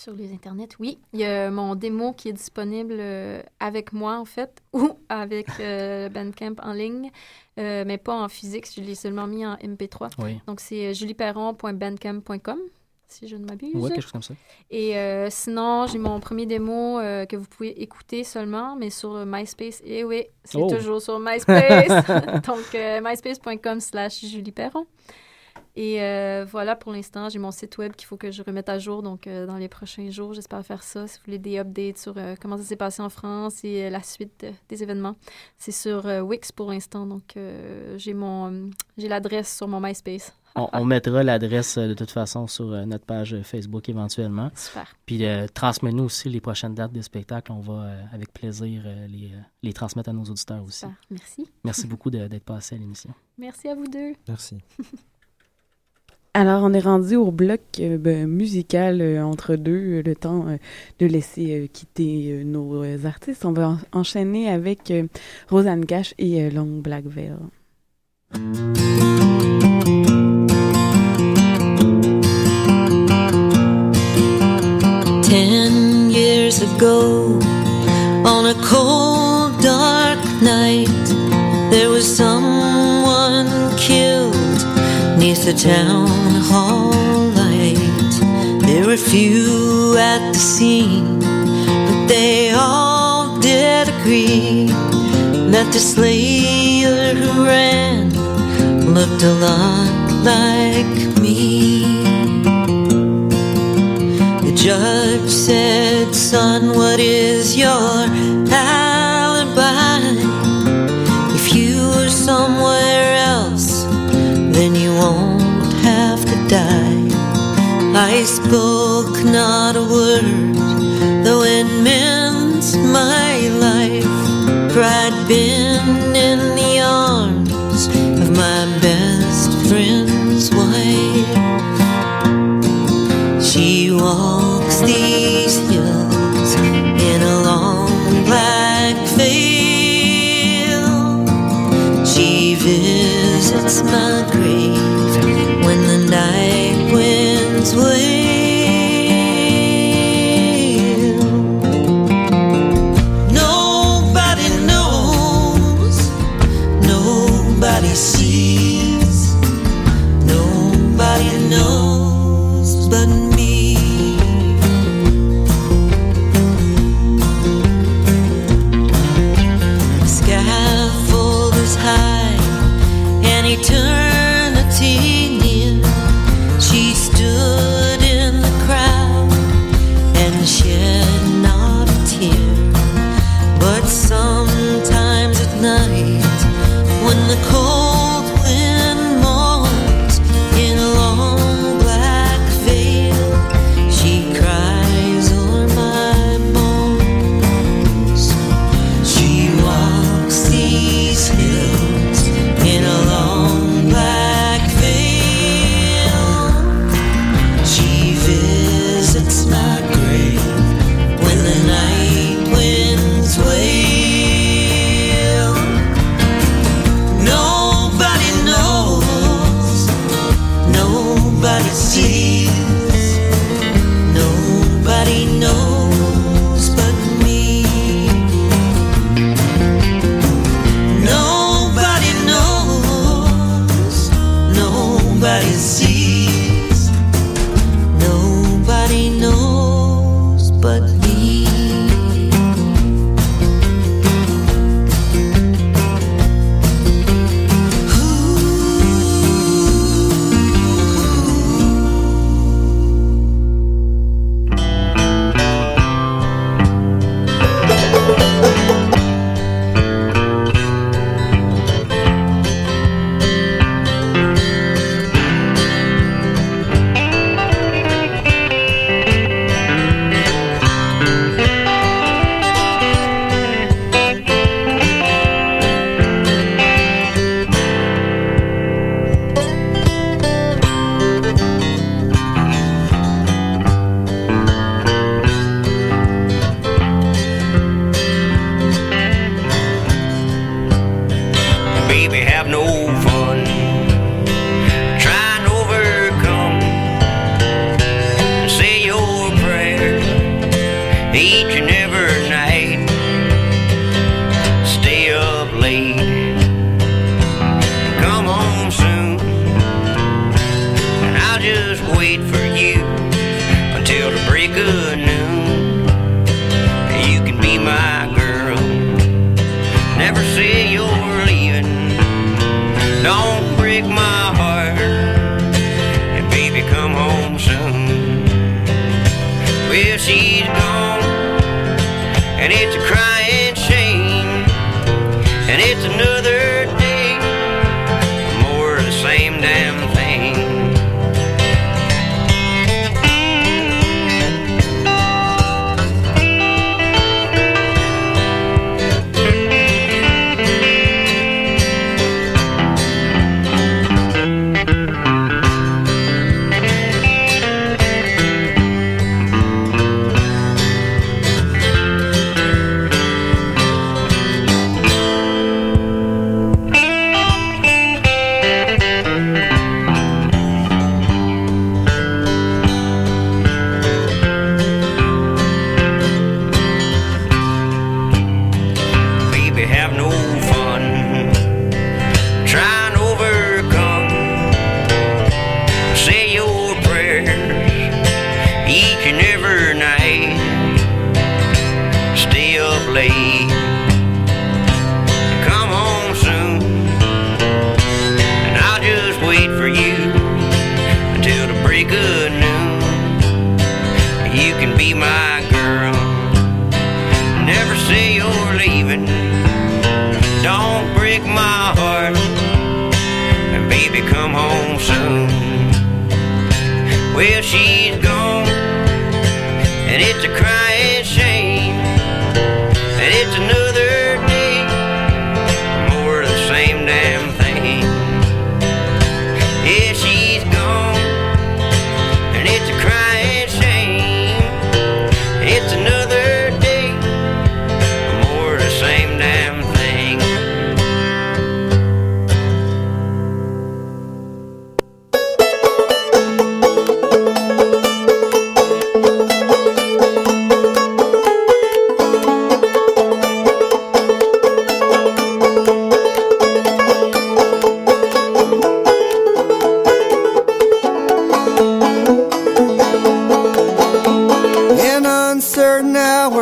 Sur les internets, oui. Il y a mon démo qui est disponible euh, avec moi, en fait, <laughs> ou avec euh, Bandcamp en ligne, euh, mais pas en physique. Je l'ai seulement mis en MP3. Oui. Donc, c'est euh, julieperron.bandcamp.com, si je ne m'abuse. Ouais, quelque chose comme ça. Et sinon, j'ai mon premier démo que vous pouvez écouter seulement, mais sur MySpace. Et oui, c'est Oh. toujours sur MySpace. <laughs> Donc, myspace.com slash Julie Perron. Et euh, voilà, pour l'instant, j'ai mon site web qu'il faut que je remette à jour. Donc, euh, dans les prochains jours, j'espère faire ça. Si vous voulez des updates sur euh, comment ça s'est passé en France et euh, la suite euh, des événements, c'est sur euh, Wix pour l'instant. Donc, euh, j'ai mon euh, j'ai l'adresse sur mon MySpace. <laughs> On, on mettra l'adresse de toute façon sur notre page Facebook éventuellement. Super. Puis euh, transmets-nous aussi les prochaines dates des spectacles. On va euh, avec plaisir euh, les, les transmettre à nos auditeurs aussi. Super. Merci. Merci beaucoup d'être passé à l'émission. Merci à vous deux. Merci. <laughs> Alors, on est rendu au bloc euh, ben, musical euh, entre deux, euh, le temps euh, de laisser euh, quitter euh, nos artistes. On va en- enchaîner avec Rosanne Cash et Long Black Veil. Ten years ago, on a cold, dark night, there was someone killed neath the town few at the scene, but they all did agree that the slayer who ran looked a lot like me. The judge said, Son, what is your I spoke not a word, though it meant my life. cried, been in the arms of my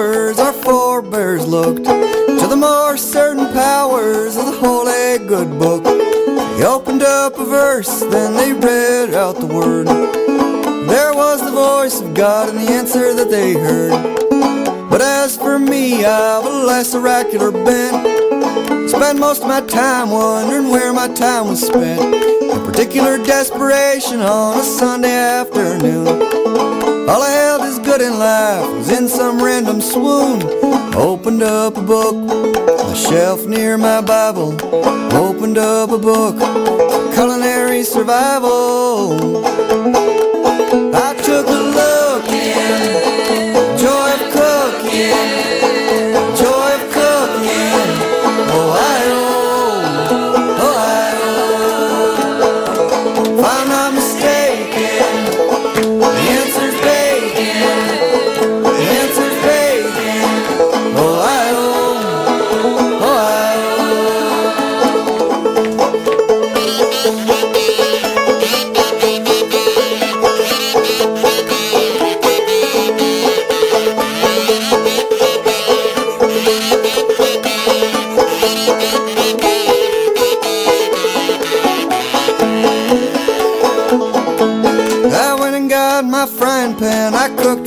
hours our forebears looked to the more certain powers of the holy good book. They opened up a verse, then they read out the word. There was the voice of God and the answer that they heard. But as for me, I've a less oracular bent. Spend most of my time wondering where my time was spent. In particular desperation on a Sunday afternoon. All I held is in life was in some random swoon. Opened up a book on a shelf near my Bible. Opened up a book, culinary survival.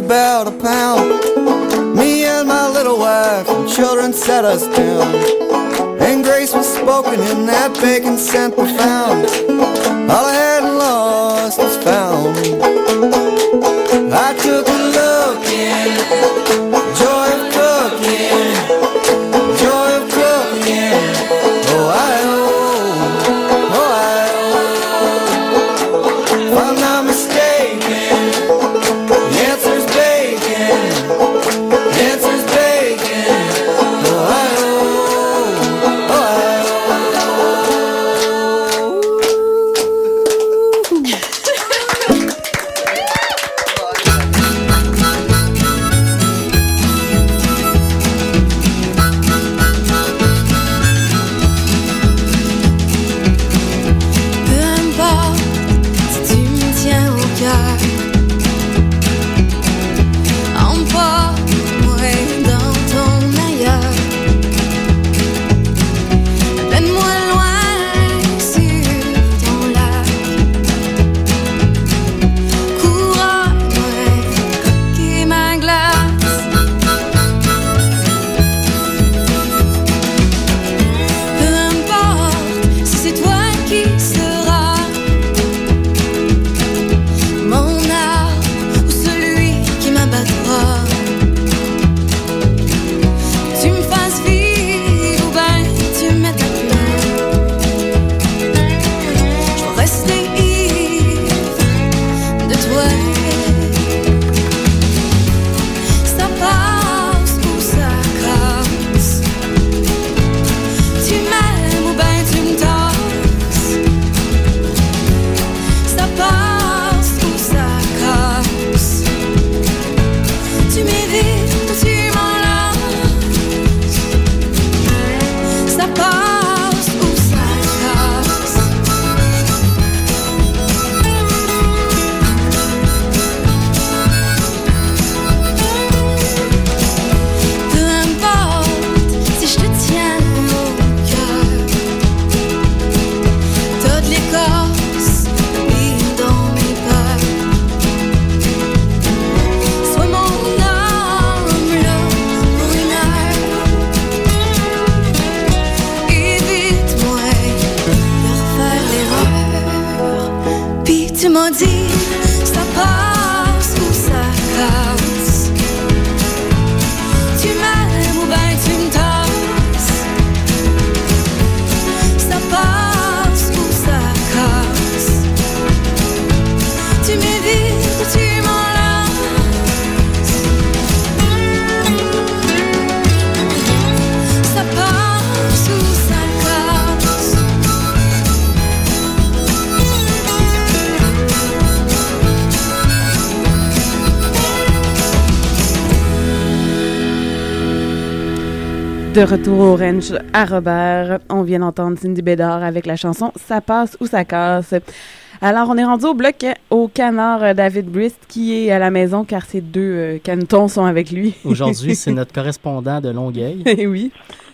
About a pound. Me and my little wife and children sat us down. And grace was spoken in that bacon scent profound. All I had De retour au ranch à Robert, on vient d'entendre Cindy Bédard avec la chanson Ça passe ou ça casse. Alors, on est rendu au bloc au canard euh, David Brist qui est à la maison car ses deux euh, canetons sont avec lui. <laughs> Aujourd'hui, c'est notre correspondant de Longueuil. Eh oui.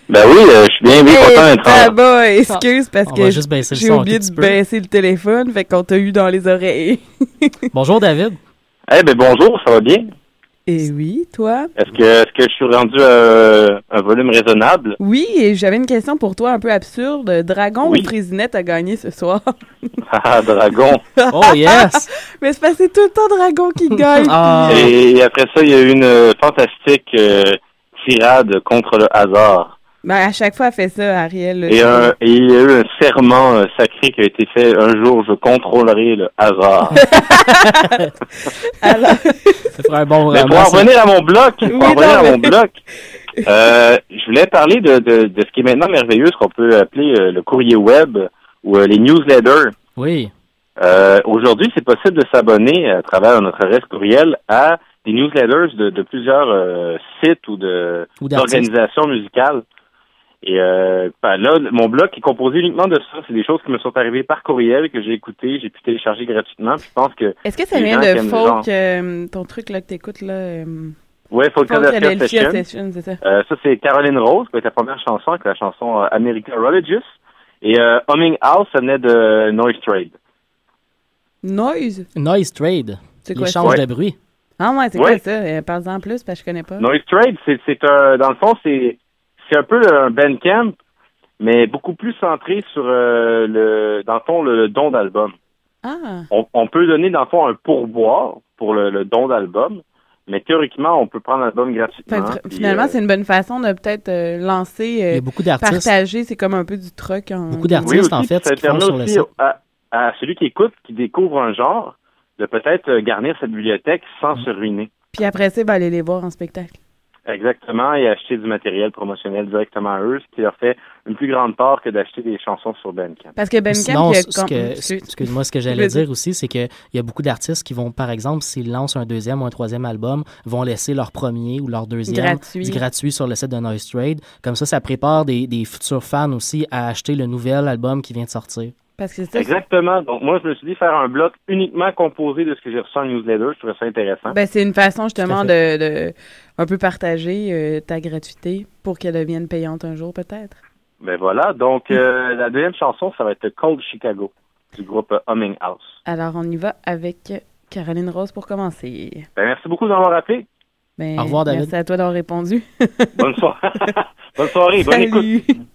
Ben oui, euh, je suis bien, bien content d'être Ah bah, excuse parce On que j'ai oublié de baisser le téléphone, fait qu'on t'a eu dans les oreilles. <laughs> Bonjour, David. Eh ben bonjour, ça va bien? Et oui, toi? Est-ce que, est-ce que je suis rendu à un volume raisonnable? Oui, et j'avais une question pour toi un peu absurde. Dragon Oui. ou Frésinette a gagné ce soir? <laughs> Ah, dragon. <laughs> Oh, yes! <laughs> Mais c'est c'est tout le temps Dragon qui gagne. Ah. Et après ça, il y a eu une euh, fantastique euh, tirade contre le hasard. Ben, à chaque fois, elle fait ça, Ariel. Et, un- et il y a eu un serment euh, sacré qui a été fait. Un jour, je contrôlerai le hasard. Alors, Ça ferait un bon Mais pour en revenir à mon bloc, pour Oui, revenir à mon bloc, <laughs> euh, je voulais parler de, de, de ce qui est maintenant merveilleux, ce qu'on peut appeler euh, le courrier web ou euh, les newsletters. Oui. Euh, Aujourd'hui, c'est possible de s'abonner à travers notre adresse courriel à des newsletters de, de plusieurs euh, sites ou d'organisations musicales. Et euh, ben là, mon blog est composé uniquement de ça. C'est des choses qui me sont arrivées par courriel, que j'ai écouté, j'ai pu télécharger gratuitement. Puis je pense que est-ce que ça vient de folk, euh, ton truc là que t'écoutes là? euh, Ouais, Folk Session. Session, c'est ça. Euh, ça, c'est Caroline Rose, qui est la première chanson, avec la chanson euh, America Religious. Et euh, Humming House, ça venait de Noise Trade. Noise? Noise Trade. C'est quoi L'échange ça? de bruit. Ah ouais, c'est Ouais. quoi ça? Euh, Parle-en plus, parce que je connais pas. Noise Trade, c'est, c'est un, dans le fond, c'est, c'est un peu un Bandcamp, mais beaucoup plus centré sur euh, le, dans le fond, le, don d'album. Ah, On, on peut donner, dans le fond, un pourboire pour le, le don d'album, mais théoriquement, on peut prendre l'album gratuitement. puis, finalement, euh, c'est une bonne façon de peut-être euh, lancer, euh, a beaucoup d'artistes. partager. C'est comme un peu du truc. En... Beaucoup d'artistes, en fait, ça qui font permet sur le aussi site. à, à celui qui écoute, qui découvre un genre, de peut-être garnir cette bibliothèque sans se ruiner. Puis après ça, il va aller les voir en spectacle. Exactement, et acheter du matériel promotionnel directement à eux, ce qui leur fait une plus grande part que d'acheter des chansons sur Bandcamp. Parce que Ben Sinon, Camp, il y a ce com- que, Excuse- excuse-moi, ce que j'allais dire aussi, c'est qu'il y a beaucoup d'artistes qui vont, par exemple, s'ils lancent un deuxième ou un troisième album, vont laisser leur premier ou leur deuxième Gratuit. gratuit sur le site de Noise Trade. Comme ça, ça prépare des, des futurs fans aussi à acheter le nouvel album qui vient de sortir. Parce que c'est ça. Exactement. Donc, moi, je me suis dit faire un bloc uniquement composé de ce que j'ai reçu en newsletter. Je trouvais ça intéressant. Ben, c'est une façon justement de, de un peu partager euh, ta gratuité pour qu'elle devienne payante un jour peut-être. Ben voilà. Donc, euh, <laughs> la deuxième chanson, ça va être Cold Chicago du groupe Humming House. Alors on y va avec Caroline Rose pour commencer. Ben, merci beaucoup de m'avoir appelé. Ben, Au revoir, David. Merci à toi d'avoir répondu. <laughs> <laughs> Bonne soirée. bonne soirée. Bonne écoute. Salut.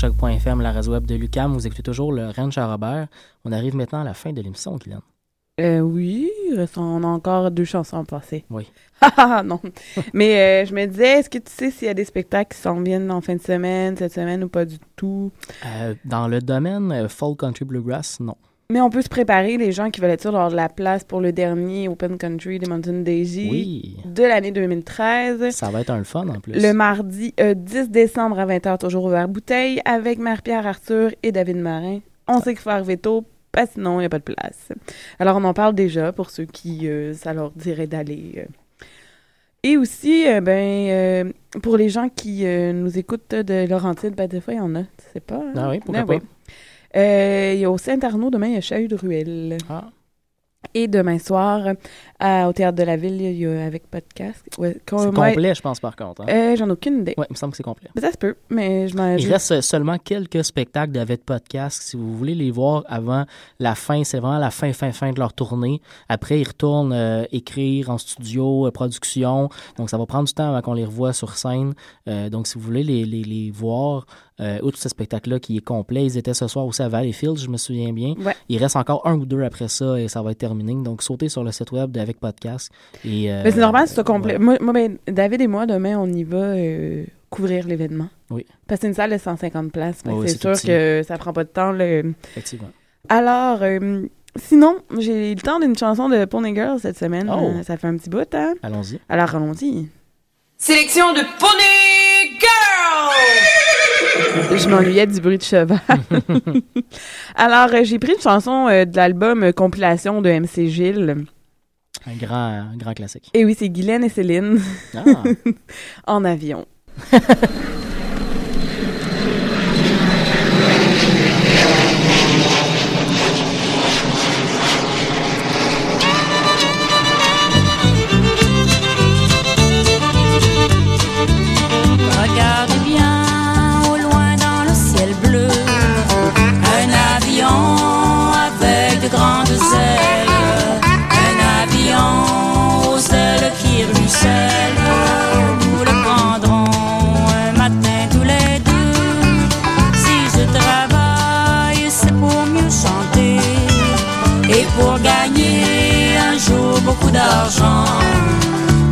choc.fm, la radio web de Lucam. Vous écoutez toujours le Ranch à Robert. On arrive maintenant à la fin de l'émission, Guylaine. Euh, oui, on a encore deux chansons à passer. Oui. <laughs> Ah non. Mais euh, je me disais, est-ce que tu sais s'il y a des spectacles qui s'en viennent en fin de semaine, cette semaine ou pas du tout? Euh, dans le domaine euh, Folk Country Bluegrass, non. Mais on peut se préparer, les gens qui veulent être sûrs d'avoir de la place pour le dernier Open Country des Mountain Daisy Oui. de l'année 2013. Ça va être un fun en plus. Le mardi euh, 10 décembre à 20h, toujours ouvert bouteille, avec Marie-Pierre Arthur et David Marin. On sait qu'il faut arriver tôt, parce que sinon, il n'y a pas de place. Alors, on en parle déjà pour ceux qui, euh, ça leur dirait d'aller. euh. Et aussi, euh, ben, euh, pour les gens qui euh, nous écoutent de Laurentide, ben, des fois, il y en a, tu sais pas. hein? Ah oui, pourquoi Ben pas? Euh, il y a au Saint-Arnaud, demain, il y a Chahut de Ruelle. Et demain soir, à- au Théâtre de la Ville, il y a avec podcast. Ouais, C'est complet, je pense, par contre. hein? Euh, J'en ai aucune idée. Ouais, il me semble que c'est complet. Mais ça se peut, mais je m'en Il reste seulement quelques spectacles d'Avec Podcast. Si vous voulez les voir avant la fin, c'est vraiment la fin, fin, fin de leur tournée. Après, ils retournent euh, écrire en studio, euh, production. Donc, ça va prendre du temps avant qu'on les revoie sur scène. Euh, donc, si vous voulez les, les, les voir, euh, outre ce spectacle-là qui est complet, ils étaient ce soir aussi à Valleyfield, je me souviens bien. Ouais. Il reste encore un ou deux après ça et ça va être terminé. Donc, sautez sur le site web d'Avec Podcast. Et, euh, Mais c'est normal, c'est complet. voilà. Moi, moi, ben, David et moi, demain, on y va euh, couvrir l'événement. Oui. Parce que c'est une salle de 150 places. oui, c'est sûr que ça prend pas de temps. là. Effectivement. Alors, euh, sinon, j'ai eu le temps d'une chanson de Pony Girl cette semaine. Oh. Euh, ça fait un petit bout, hein? Allons-y. Alors, allons-y. Sélection de Pony Girl! Je m'ennuyais du bruit de cheval. <laughs> Alors, euh, j'ai pris une chanson euh, de l'album euh, compilation de MC Gilles. Un grand, un grand classique. Et oui, c'est Guylaine et Céline. Ah. <laughs> en avion. <laughs>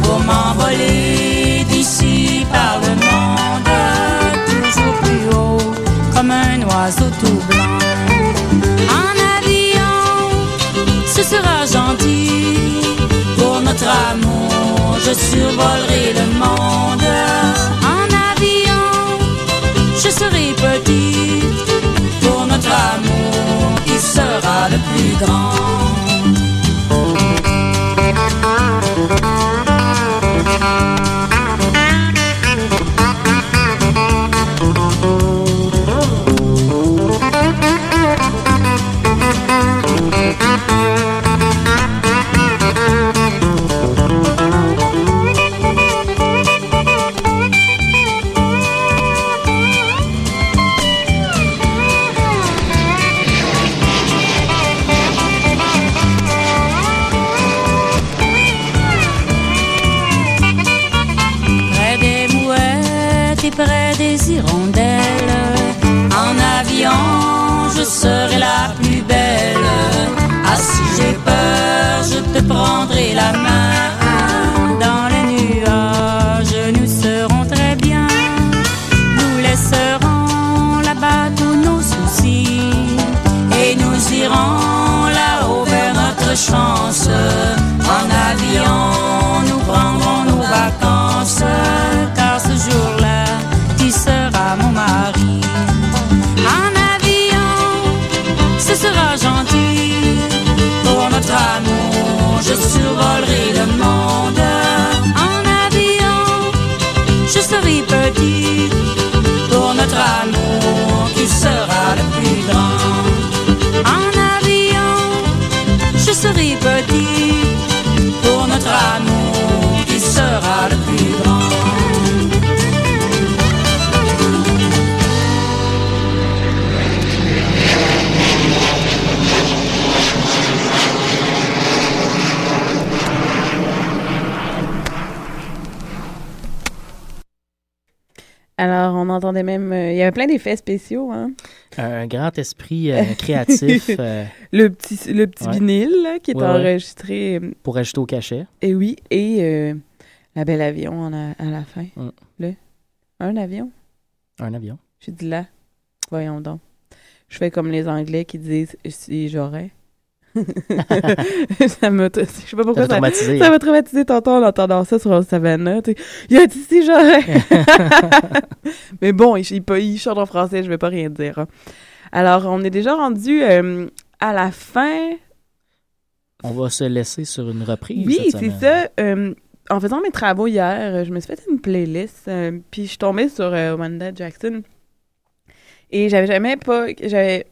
pour m'envoler d'ici par le monde, toujours plus haut, comme un oiseau tout blanc. En avion, ce sera gentil pour notre amour, je survolerai le monde. parlerai le monde. Euh, plein d'effets spéciaux, hein. Un grand esprit euh, créatif <laughs> euh, le petit, le petit Ouais. vinyle, là, qui est Ouais, enregistré... pour ajouter au cachet. Et oui, et euh, la belle avion en a- à la fin. Mm. Le, un avion? Un avion. J'ai dit là. Voyons donc. Je fais comme les Anglais qui disent si j'aurais. <laughs> ça m'a. Je sais pas pourquoi Ça t'a traumatisé, ça m'a traumatisé tantôt en entendant ça sur Savannah. tu sais. Il a dit si j'aurais. <laughs> Mais bon, il, il, il chante en français, je vais pas rien dire. hein. Alors, on est déjà rendu euh, à la fin On va se laisser sur une reprise. oui, c'est ça. Euh, en faisant mes travaux hier, je me suis fait une playlist, euh, puis je suis tombée sur Wanda Jackson. Et j'avais jamais pas. J'avais.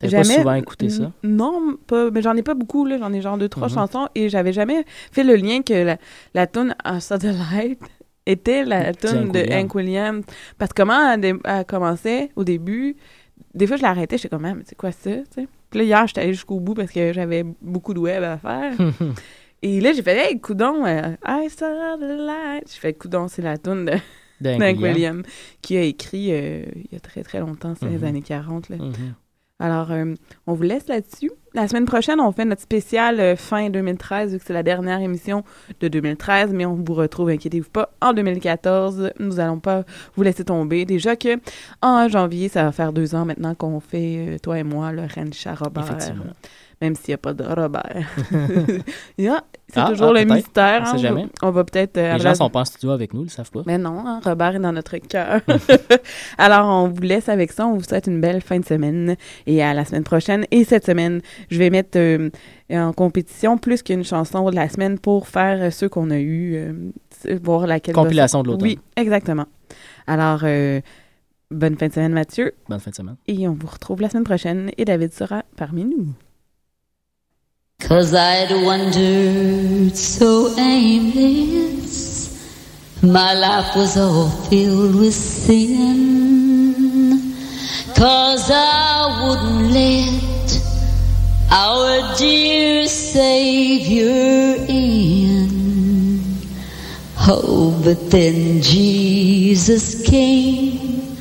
T'avais pas souvent écouté ça? Non, pas. Mais j'en ai pas beaucoup, là. J'en ai genre deux, trois Mhm. chansons. Et j'avais jamais fait le lien que la, la tune à Satellite <laughs> était la tune de. Hank Williams. Parce que comment elle, elle commençait au début, des fois je l'arrêtais, j'étais comme, Ah, mais c'est quoi ça, tu sais? Puis là, hier, j'étais allée jusqu'au bout parce que j'avais beaucoup de web à faire. <laughs> Et là, j'ai fait, hey, coudon, euh, I saw the light. J'ai fait, coudon, c'est la tune de Hank d'Hank <laughs> Williams. Qui a écrit euh, il y a très, très longtemps, c'est les Mhm. années 40. Là. Mhm. Alors, euh, on vous laisse là-dessus. La semaine prochaine, on fait notre spécial euh, fin 2013, vu que c'est la dernière émission de 2013, mais on vous retrouve, inquiétez-vous pas, en 2014. Nous allons pas vous laisser tomber. Déjà que en janvier, ça va faire deux ans maintenant qu'on fait, euh, toi et moi, le Rencha Robert. Effectivement. Même s'il n'y a pas de Robert. <laughs> Yeah, c'est Ah, toujours ah, le mystère. On sait hein. jamais. On va peut-être... euh, Les gens la- sont pas en studio avec nous, ils le savent pas. mais non, hein, Robert est dans notre cœur. <laughs> <laughs> Alors, on vous laisse avec ça. On vous souhaite une belle fin de semaine et à la semaine prochaine. Et cette semaine, je vais mettre euh, en compétition plus qu'une chanson de la semaine pour faire ceux qu'on a eu, euh, voir laquelle. va- Compilation de l'automne. Oui, exactement. Alors, bonne fin de semaine, Mathieu. Bonne fin de semaine. Et on vous retrouve la semaine prochaine. Et David sera parmi nous. Cause I'd wandered so aimless. My life was all filled with sin. Cause I wouldn't let our dear Savior in. Oh, but then Jesus came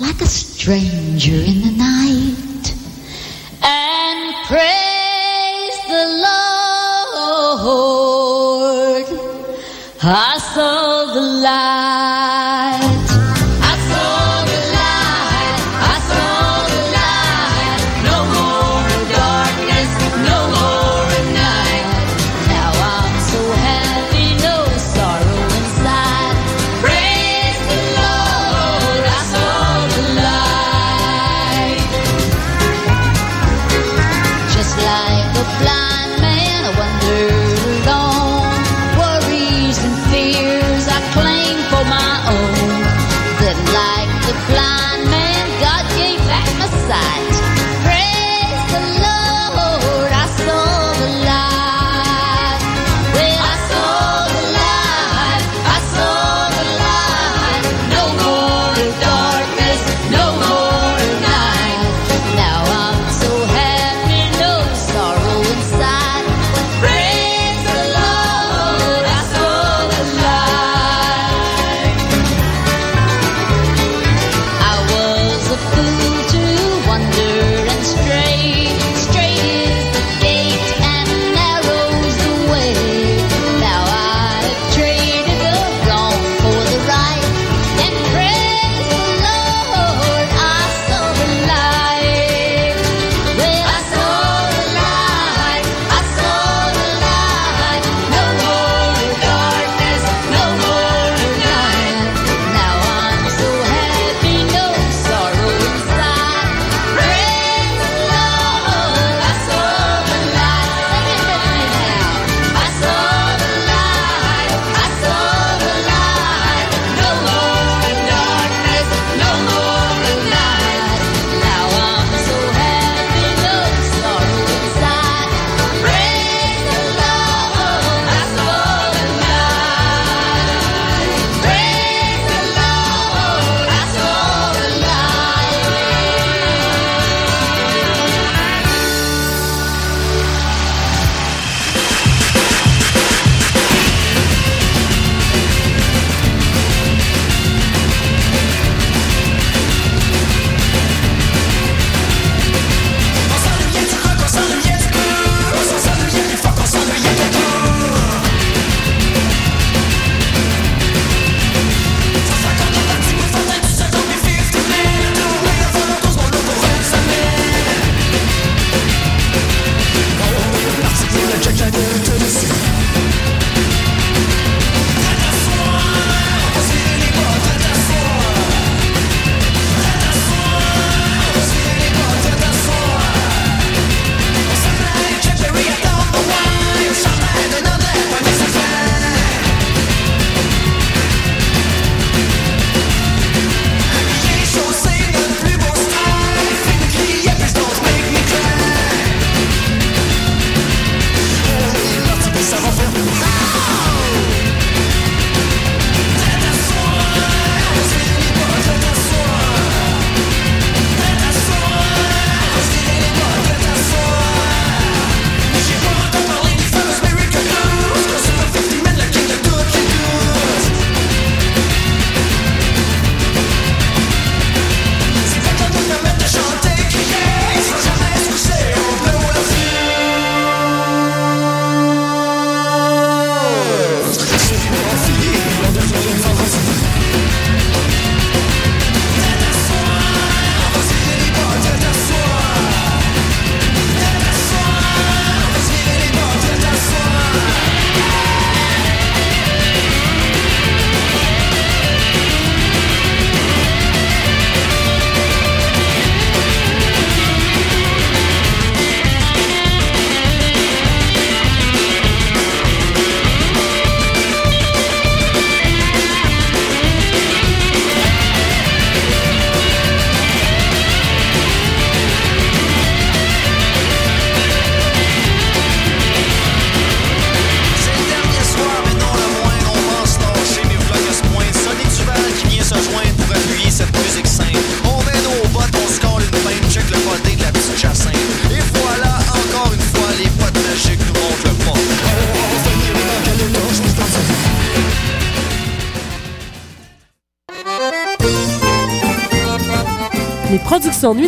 like a stranger in the night I saw the light.